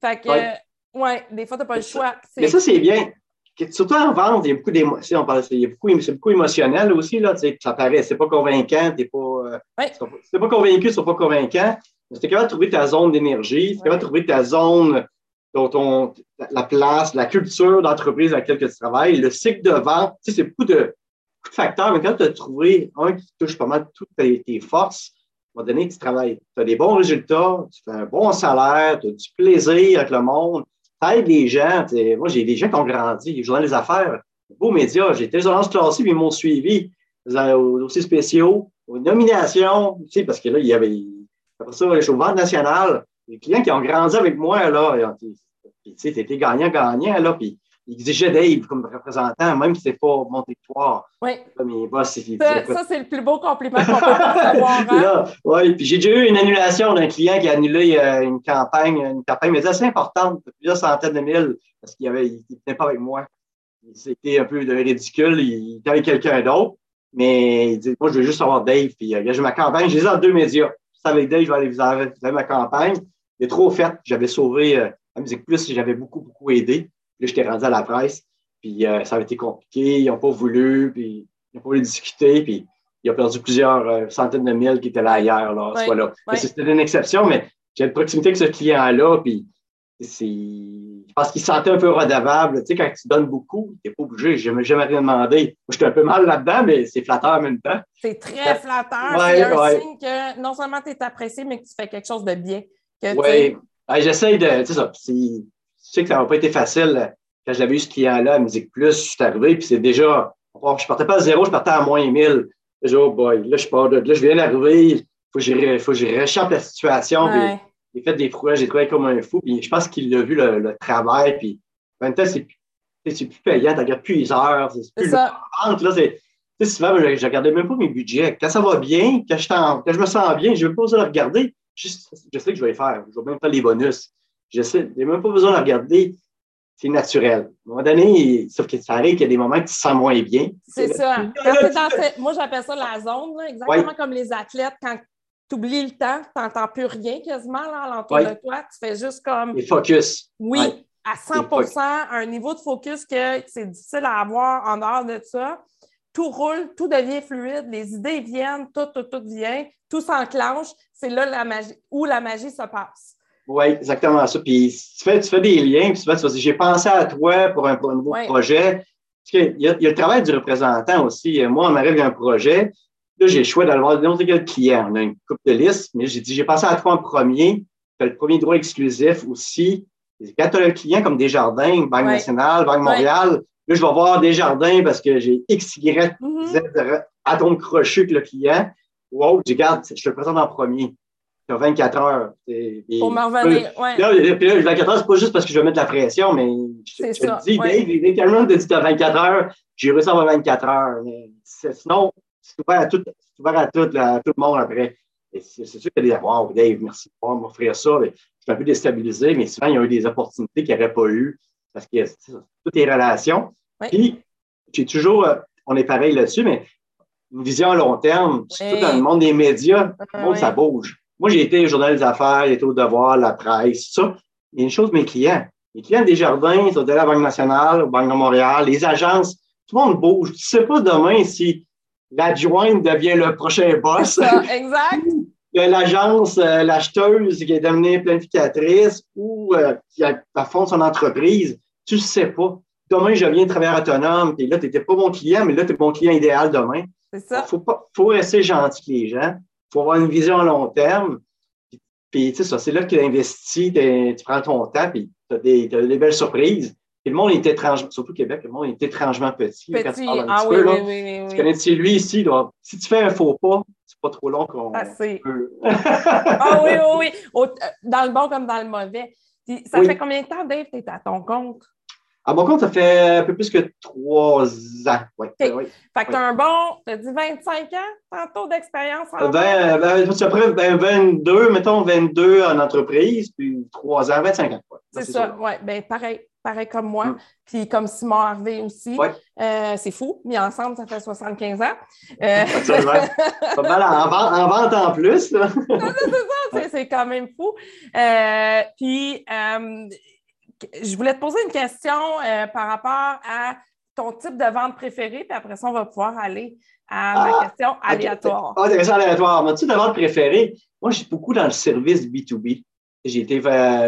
Fait que, ouais, des fois, tu n'as pas le choix. Mais ça, c'est bien. Surtout en vente, il y a beaucoup d'émotions. Il y a beaucoup, c'est beaucoup émotionnel aussi, là. Tu sais, ça paraît, c'est pas convaincant, t'es pas, euh, ouais. pas convaincu, c'est pas convaincant. Mais es capable de trouver ta zone d'énergie, tu es capable de trouver ta zone, dont la place, la culture d'entreprise à laquelle tu travailles, le cycle de vente. Tu sais, c'est beaucoup de, beaucoup facteurs, mais quand tu as trouvé un qui touche pas mal toutes tes, forces, à un moment donné, tu travailles, tu as des bons résultats, tu fais un bon salaire, tu as du plaisir avec le monde, tu aides les gens. Moi, j'ai des gens qui ont grandi, je dans les affaires, beaux médias, j'ai été aux classées, puis ils m'ont suivi aux dossiers spéciaux, aux nominations, tu sais, parce que là, il y avait, après ça, je suis au Vente nationale, les clients qui ont grandi avec moi, là, tu sais, été gagnant-gagnant, là, puis exigeait Dave comme représentant, même si ce n'est pas mon territoire. Oui. boss, ça, c'est le plus beau compliment qu'on peut recevoir. Hein? Oui, puis j'ai déjà eu une annulation d'un client qui a annulé euh, une campagne, une campagne, mais assez importante, plusieurs centaines de mille, parce qu'il n'était pas avec moi. C'était un peu ridicule, il était avec quelqu'un d'autre, mais il dit Moi, je veux juste avoir Dave, puis euh, j'ai ma campagne, j'ai dans deux médias. C'est avec Dave, je vais aller vous avez ma campagne. Il est trop fait, j'avais sauvé euh, la Musique Plus, j'avais beaucoup, beaucoup aidé. Là, j'étais rendu à la presse, puis euh, ça avait été compliqué, ils n'ont pas voulu, puis ils n'ont pas voulu discuter, puis il a perdu plusieurs euh, centaines de mille qui étaient là ailleurs, là, soit là. C'était une exception, mais j'ai une proximité avec ce client-là, puis c'est parce qu'il se sentait un peu redevable. Tu sais, quand tu donnes beaucoup, tu n'es pas obligé. Je n'ai jamais rien demandé. Moi, j'étais un peu mal là-dedans, mais c'est flatteur en même temps. C'est très flatteur. c'est un signe que non seulement tu es apprécié, mais que tu fais quelque chose de bien. Oui. J'essaie de. Tu sais, ça, je sais que ça n'a pas été facile quand j'avais eu ce client-là à Musique Plus, je suis arrivé, puis c'est déjà, je partais pas à zéro, je partais à moins 1000. Je oh boy, là, je pars de là, je viens d'arriver, il faut que je réchappe la situation. J'ai fait des prouesses, j'ai trouvé comme un fou, puis je pense qu'il a vu le, travail, puis en même temps, c'est plus payant, tu regardes plus les heures, c'est plus ça. le là, c'est. Tu sais, souvent, je, ne regardais même pas mes budgets. Quand ça va bien, quand je, quand je me sens bien, je ne veux pas besoin de regarder. Je, je, sais que je vais les faire. Je vais même faire les bonus. Je sais, a même pas besoin de regarder. C'est naturel. À un moment donné, sauf que ça arrive qu'il y a des moments où tu sens moins bien. C'est ça. Moi, j'appelle ça la zone, exactement comme les athlètes. Quand tu oublies le temps, tu n'entends plus rien quasiment là, l'entour de toi. Tu fais juste comme. Et focus. Oui, à 100 un niveau de focus que c'est difficile à avoir en dehors de ça. Tout roule, tout devient fluide, les idées viennent, tout, tout, tout vient, tout s'enclenche. C'est là la magie, où la magie se passe. Oui, exactement ça. Puis tu fais, tu fais des liens, puis tu vas dire, j'ai pensé à toi pour un, nouveau projet. il, y a, il y, a, le travail du représentant aussi. Moi, on m'arrive un projet. Là, j'ai le choix d'aller voir n'importe quel client. On a une coupe de listes, mais j'ai dit, j'ai pensé à toi en premier. Tu as le premier droit exclusif aussi. Quand tu as un client comme Desjardins, Banque nationale, Banque Montréal, là, je vais voir Desjardins parce que j'ai X, Y, mm-hmm. Z atomes crochus avec le client. Wow, je garde, je te le présente en premier tu as 24 heures. Pour m'en revenir, oui. Là, puis là, 24 heures, c'est pas juste parce que je vais mettre la pression, mais je, je te dis, ouais. Dave, tellement de dit tu as 24 heures, j'ai réussi à avoir 24 heures. Mais sinon, c'est ouvert à tout, ouvert à tout, à tout le monde après. C'est sûr qu'il y a des Wow, Dave, merci pour m'offrir ça. je suis un peu déstabilisé, mais souvent, il y a eu des opportunités qu'il n'y aurait pas eu. parce que toutes les relations. Puis, j'ai toujours, euh, on est pareil là-dessus, mais une vision à long terme, surtout dans le monde des médias, le monde, ça bouge. Moi, j'ai été au Journal des Affaires, j'ai été au Devoir, la presse, ça. Il y a une chose, mes clients. Les clients des jardins, ils sont de la Banque nationale, au Banque de Montréal, les agences, tout le monde bouge. Tu sais pas demain si l'adjointe devient le prochain boss. exact. L'agence, euh, l'acheteuse qui est devenue planificatrice ou euh, qui a à fond son entreprise, tu ne sais pas. Demain, je viens travailler autonome, puis là, tu n'étais pas mon client, mais là, tu es mon client idéal demain. C'est ça. Il faut, faut rester gentil les gens. Il faut avoir une vision à long terme. Puis, tu sais, ça, c'est là que tu investis, tu prends ton temps, puis tu as, des belles surprises. Et le monde est étrange, surtout au Québec, le monde est étrangement petit. Petit, ah oui, oui, oui, oui, Tu connais lui ici, si tu fais un faux pas, c'est pas trop long qu'on ah oui, oui, oui. Euh, dans le bon comme dans le mauvais. ça fait combien de temps, Dave, tu es à ton compte? À mon compte, ça fait un peu plus que trois ans. Ouais, Fait que tu as un bon, tu as dit 25 ans, tantôt d'expérience en ben, ben, après ben, 22, mettons 22 en entreprise, puis trois ans, 25 ans. C'est ça, oui. Ben, pareil pareil comme moi, mm. puis comme Simon Harvey aussi. Euh, c'est fou, mais ensemble, ça fait 75 ans. Euh... Pas mal en, vente en plus. c'est ça, c'est quand même fou. Euh, puis, euh, je voulais te poser une question par rapport à ton type de vente préférée, puis après ça, on va pouvoir aller à ma ah, question aléatoire. Ah, question aléatoire. Mon type de vente préférée, moi, je suis beaucoup dans le service B2B. J'ai été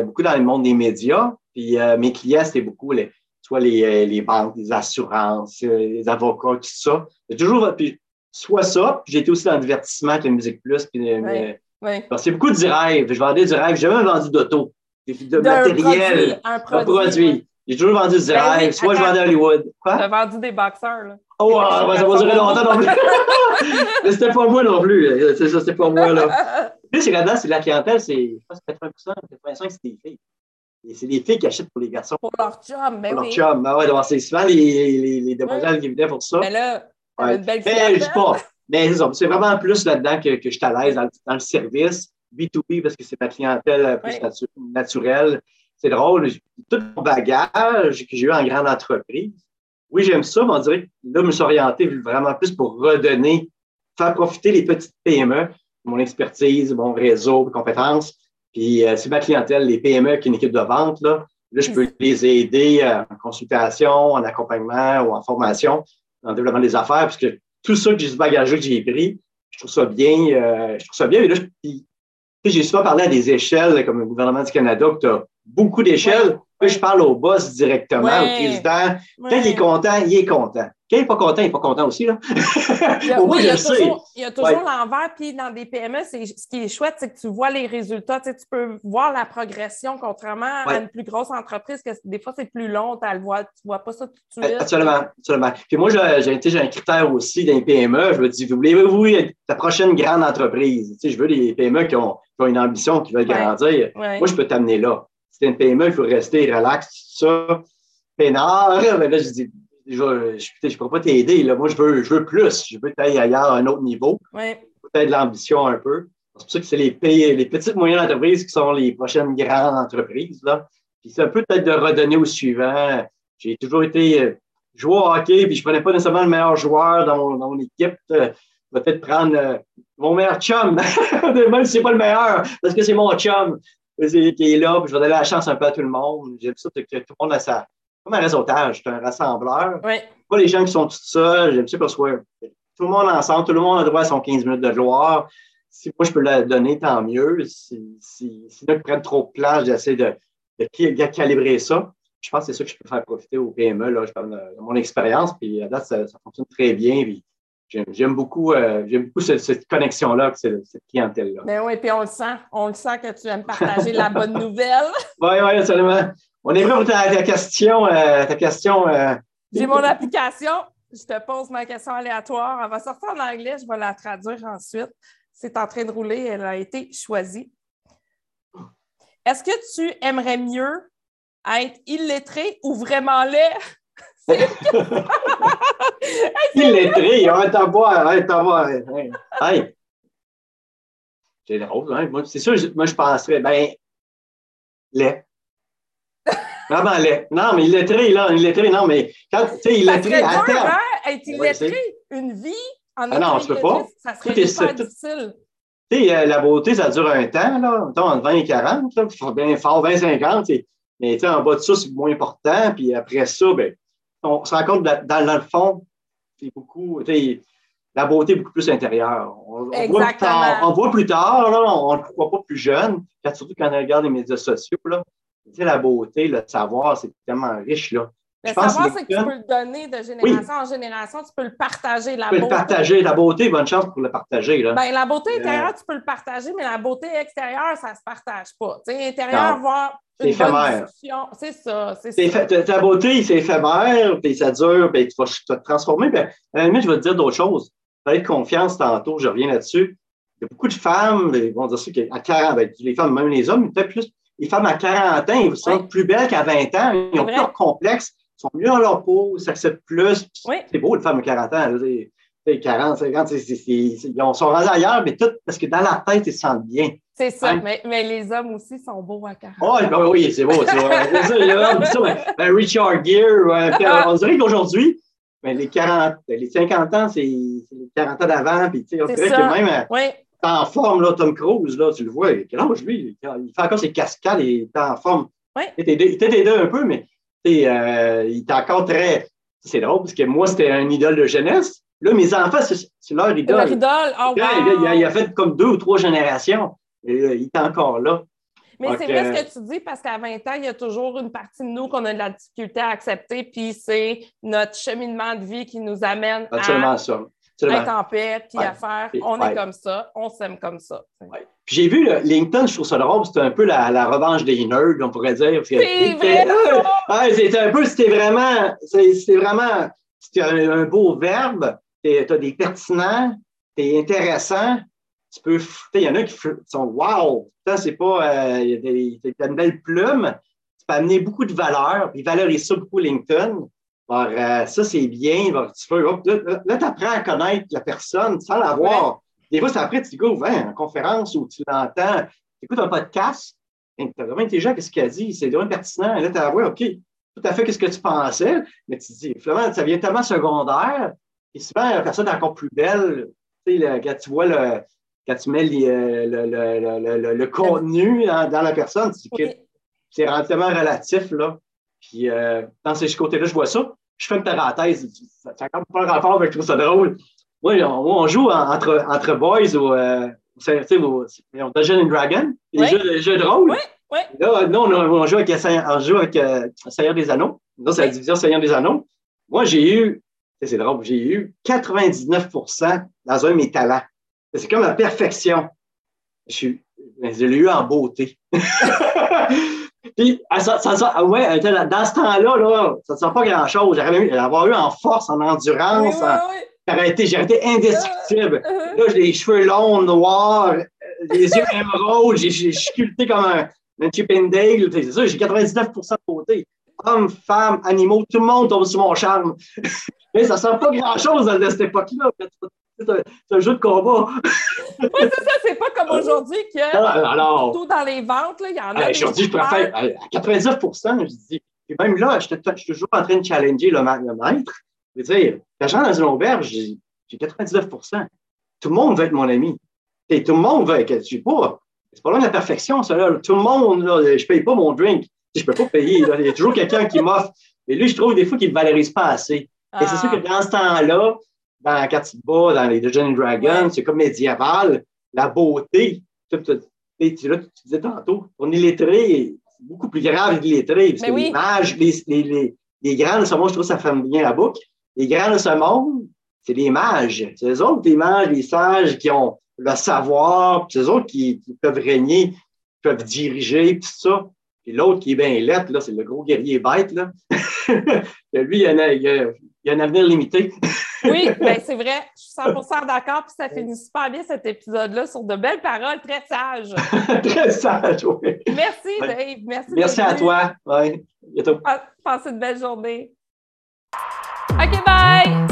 beaucoup dans le monde des médias, puis euh, mes clients, c'était beaucoup les, soit les, euh, les, banques, les assurances, euh, les avocats, tout ça. toujours, puis, soit ça, puis j'ai été aussi dans le divertissement avec la Musique Plus. Puis, c'est beaucoup du rêve. Je vendais du rêve. J'ai jamais vendu d'auto, de matériel, un produit. J'ai toujours vendu du ben rêve. soit je vendais à Hollywood. Quoi? Tu as vendu des boxeurs, là. Oh, ça va durer longtemps non plus. Mais c'était pas moi non plus. Ça, c'était pas moi, là. C'est là-dedans, c'est la clientèle, c'est, je pense, 80 85 c'est des filles c'est des filles qui achètent pour les garçons. Pour leur chum, ben pour oui. leur chum. Ben ouais, donc c'est souvent les, les, les demoiselles qui venaient pour ça. Mais là, ouais. une belle Mais je sais pas. Mais c'est vraiment plus là-dedans que, que je suis à l'aise dans, dans, le service. B2B, parce que c'est ma clientèle plus naturelle. C'est drôle. Tout mon bagage que j'ai eu en grande entreprise, oui, j'aime ça, mais on dirait que là, je me suis orienté vraiment plus pour redonner, faire profiter les petites PME, mon expertise, mon réseau, mes compétences, puis euh, c'est ma clientèle, les PME qui ont une équipe de vente, là, là je peux les aider euh, en consultation, en accompagnement ou en formation, en développement des affaires, parce que tout ça que j'ai ce bagage que j'ai pris, je trouve ça bien, euh, je trouve ça bien, mais là, j'ai souvent parlé à des échelles, comme le gouvernement du Canada, que tu as beaucoup d'échelles. Puis je parle au boss directement, au président. Quand il est content, il est content. Quand il n'est pas content, il n'est pas content aussi. Là. il y a, oui, il y a toujours, il y a toujours l'envers. Puis dans des PME, ce qui est chouette, c'est que tu vois les résultats. Tu, sais, tu peux voir la progression, contrairement à une plus grosse entreprise, que des fois, c'est plus long. Tu ne vois pas ça tout de suite. Absolument. absolument. Puis moi, j'ai, j'ai un critère aussi les PME. Je me dis, voulez-vous être la prochaine grande entreprise? Tu sais, je veux des PME qui ont, qui ont une ambition, qui veulent grandir. Moi, je peux t'amener là. Si une PME, il faut rester relax, tout ça. Peinard, mais là, je dis, je ne pourrais pas t'aider. Moi, je veux, je veux plus. Je veux ailleurs à un autre niveau. Peut-être de l'ambition un peu. C'est pour ça que c'est les, les petites moyennes entreprises qui sont les prochaines grandes entreprises. Là. Puis c'est un peu peut-être de redonner au suivant. J'ai toujours été euh, joueur au hockey, puis je ne prenais pas nécessairement le meilleur joueur dans mon, dans mon équipe. Euh, peut-être prendre euh, mon meilleur chum, même si ce n'est pas le meilleur, parce que c'est mon chum qui est là, puis je vais donner la chance un peu à tout le monde. J'aime ça que tout le monde a sa. Comme un réseautage, c'est un rassembleur. Oui. Pas les gens qui sont tout seuls, j'aime ça qu'on soit tout le monde ensemble, tout le monde a droit à son 15 minutes de gloire. Si moi je peux la donner, tant mieux. Si, si, si ils prennent trop de place, j'essaie de, de, calibrer ça. Je pense que c'est ça que je peux faire profiter au PME. Là. Je parle de, mon expérience, puis à date, ça, ça fonctionne très bien. Puis J'aime beaucoup, euh, beaucoup cette, connexion-là, cette, cette clientèle-là. Mais ben oui, puis on le sent. On le sent que tu aimes partager la bonne nouvelle. Oui, oui, absolument. On est prêt pour ta, question. Euh, ta question euh, J'ai mon application. Je te pose ma question aléatoire. Elle va sortir en anglais. Je vais la traduire ensuite. C'est en train de rouler. Elle a été choisie. Est-ce que tu aimerais mieux être illettré ou vraiment laid? Il est très, on t'en boire, on t'en boire. Hey. C'est drôle, hein? C'est sûr, moi, je penserais, ben, lait. Vraiment laid. Non, mais illettré, là, illettré, non, mais quand, tu sais, illettré à terme. Hein? Être illettré, une vie en ah non, tu peux pas. Ça serait super difficile. Tu sais, euh, la beauté, ça dure un temps, là, mettons, entre 20 et 40, là, faut bien fort 20 50, mais tu sais, en bas de ça, c'est moins important, puis après ça, ben, on se rend compte, dans, dans le fond, c'est beaucoup, tu sais, la beauté est beaucoup plus intérieure. On, on voit, plus tard, on voit plus tard, là, on ne le voit pas plus jeune, surtout quand on regarde les médias sociaux, là, la beauté, le savoir, c'est tellement riche. Là. Le savoir, c'est que tu peux le donner de génération en génération, tu peux le partager. La tu peux le partager. La beauté, bonne chance pour le partager. Là. Ben, la beauté euh, intérieure, tu peux le partager, mais la beauté extérieure, ça ne se partage pas. Tu sais, intérieur, voir une éphémère. C'est ça. C'est Ta beauté, c'est éphémère, puis ça dure, puis tu vas te transformer. Puis, à la limite, je vais te dire d'autres choses. Tu confiance tantôt, je reviens là-dessus. Il y a beaucoup de femmes, ils vont dire ça, qu'à 40, ben, les femmes, même les hommes, peut-être plus les femmes à 40 ans, ils sont plus belles qu'à 20 ans. Ils ont plus leur complexe, ils sont mieux dans leur peau, ils s'acceptent plus. C'est beau, les femmes à 40 ans. 40, 50, ils sont rendus ailleurs, mais tout parce que dans la tête, ils se sentent bien. C'est ça, hein? mais, mais, les hommes aussi sont beaux à 40. Oh, ben oui, c'est beau. C'est ça, ben, Richard Gere, on dirait qu'aujourd'hui, ben, les 40, les 50 ans, c'est les 40 ans d'avant, puis on dirait que même. Euh, oui en forme, là, Tom Cruise, là, tu le vois. Quel âge, lui? Il fait encore ses cascades, il est en forme. Oui. Il était aidé un peu, mais euh, il est encore très. C'est drôle, parce que moi, c'était un idole de jeunesse. Là, mes enfants, c'est leur idole. Leur idole, oh, wow. il, a, fait comme deux ou trois générations. Et, il est encore là. Mais c'est vrai ce que tu dis, parce qu'à 20 ans, il y a toujours une partie de nous qu'on a de la difficulté à accepter, puis c'est notre cheminement de vie qui nous amène Absolument ça être en paix, puis à faire, on est comme ça, on s'aime comme ça. J'ai vu LinkedIn, je trouve ça drôle, c'était un peu la, revanche des nerds, on pourrait dire. C'est vrai! c'était un peu, c'était vraiment, c'était vraiment, c'était un, beau verbe, tu as des pertinents, tu es intéressant, tu peux, il y en a qui sont wow, c'est pas, euh, il y a une belle plume, tu peux amener beaucoup de valeur, puis valoriser ça beaucoup LinkedIn. Euh, ça, c'est bien. là, tu apprends à connaître la personne sans la voir. Des fois, c'est après, tu dis, en conférence où tu l'entends, tu écoutes un podcast, tu as vraiment intelligent, qu'est-ce qu'il a dit? C'est vraiment pertinent. Et là, tu as voir, OK, tout à fait, qu'est-ce que tu pensais? Mais tu te dis, finalement, ça vient tellement secondaire. Et souvent, la personne est encore plus belle. Tu sais, quand tu vois le, quand tu mets euh, le, le, contenu dans, la personne, c'est relativement relatif, là. Puis, euh, dans ce côté-là, je vois ça je fais une parenthèse, ça n'a quand même pas rapport, mais je trouve ça drôle. Oui, on, joue entre, entre boys ou, euh, tu sais, on Dungeons and Dragons, les, jeux, les jeux de rôle. Oui, oui. Là, nous, on, joue avec, on joue avec euh, Seigneur des Anneaux. Là, c'est la division Seigneur des Anneaux. Moi, j'ai eu, c'est drôle, j'ai eu 99% dans un de mes talents. C'est comme la perfection. Je, je l'ai eu en beauté. Puis, ah, ça, ça, ah ouais, euh, dans ce temps-là, là, ça ne sent pas grand-chose. J'aurais avoir eu en force, en endurance. J'aurais été, été indestructible. Là, j'ai les cheveux longs, noirs, les yeux émeraudes, j'ai sculpté comme un, un Chip and Dale. C'est ça, j'ai 99 de beauté. Hommes, femmes, animaux, tout le monde tombe sur mon charme. Mais ça ne sent pas grand-chose à cette époque-là. C'est un jeu de combat. oui, c'est ça, c'est pas comme aujourd'hui que alors, tout dans les ventes, il y en a. Aujourd'hui, je préfère à 99 je dis. Et même là, je suis toujours en train de challenger le, maître. Je veux dire, l'agent dans une auberge, j'ai 99% Tout le monde veut être mon ami. Et tout le monde veut être. Je pas. C'est pas loin de la perfection, ça. Là. Tout le monde, là, je paye pas mon drink. Je peux pas payer. Il y a toujours quelqu'un qui m'offre. Mais lui, je trouve des fois qu'il ne valorise pas assez. Et c'est sûr que ah. dans ce temps-là, dans, quand tu te bats dans les Dungeons Dragons, c'est comme médiéval, la beauté. Tu, tu, tu, là, tu disais tantôt, on est lettré, c'est beaucoup plus grave l'illettré, parce que les mages, les, les, les, grands de ce monde, je trouve que ça fait bien la boucle, les grands de ce monde, c'est les mages. C'est les autres, les mages, les sages qui ont le savoir, c'est eux autres qui, peuvent régner, qui peuvent diriger, tout ça. Puis l'autre qui est bien lettre, là, c'est le gros guerrier bête, là. Lui, il a, il, a, il a un avenir limité. Oui, ben c'est vrai, je suis 100% d'accord, puis ça finit super bien cet épisode-là sur de belles paroles très sages. très sages, oui. Merci, Dave. Merci. Merci à toi. Ouais. Bientôt. Passez une belle journée. OK, bye!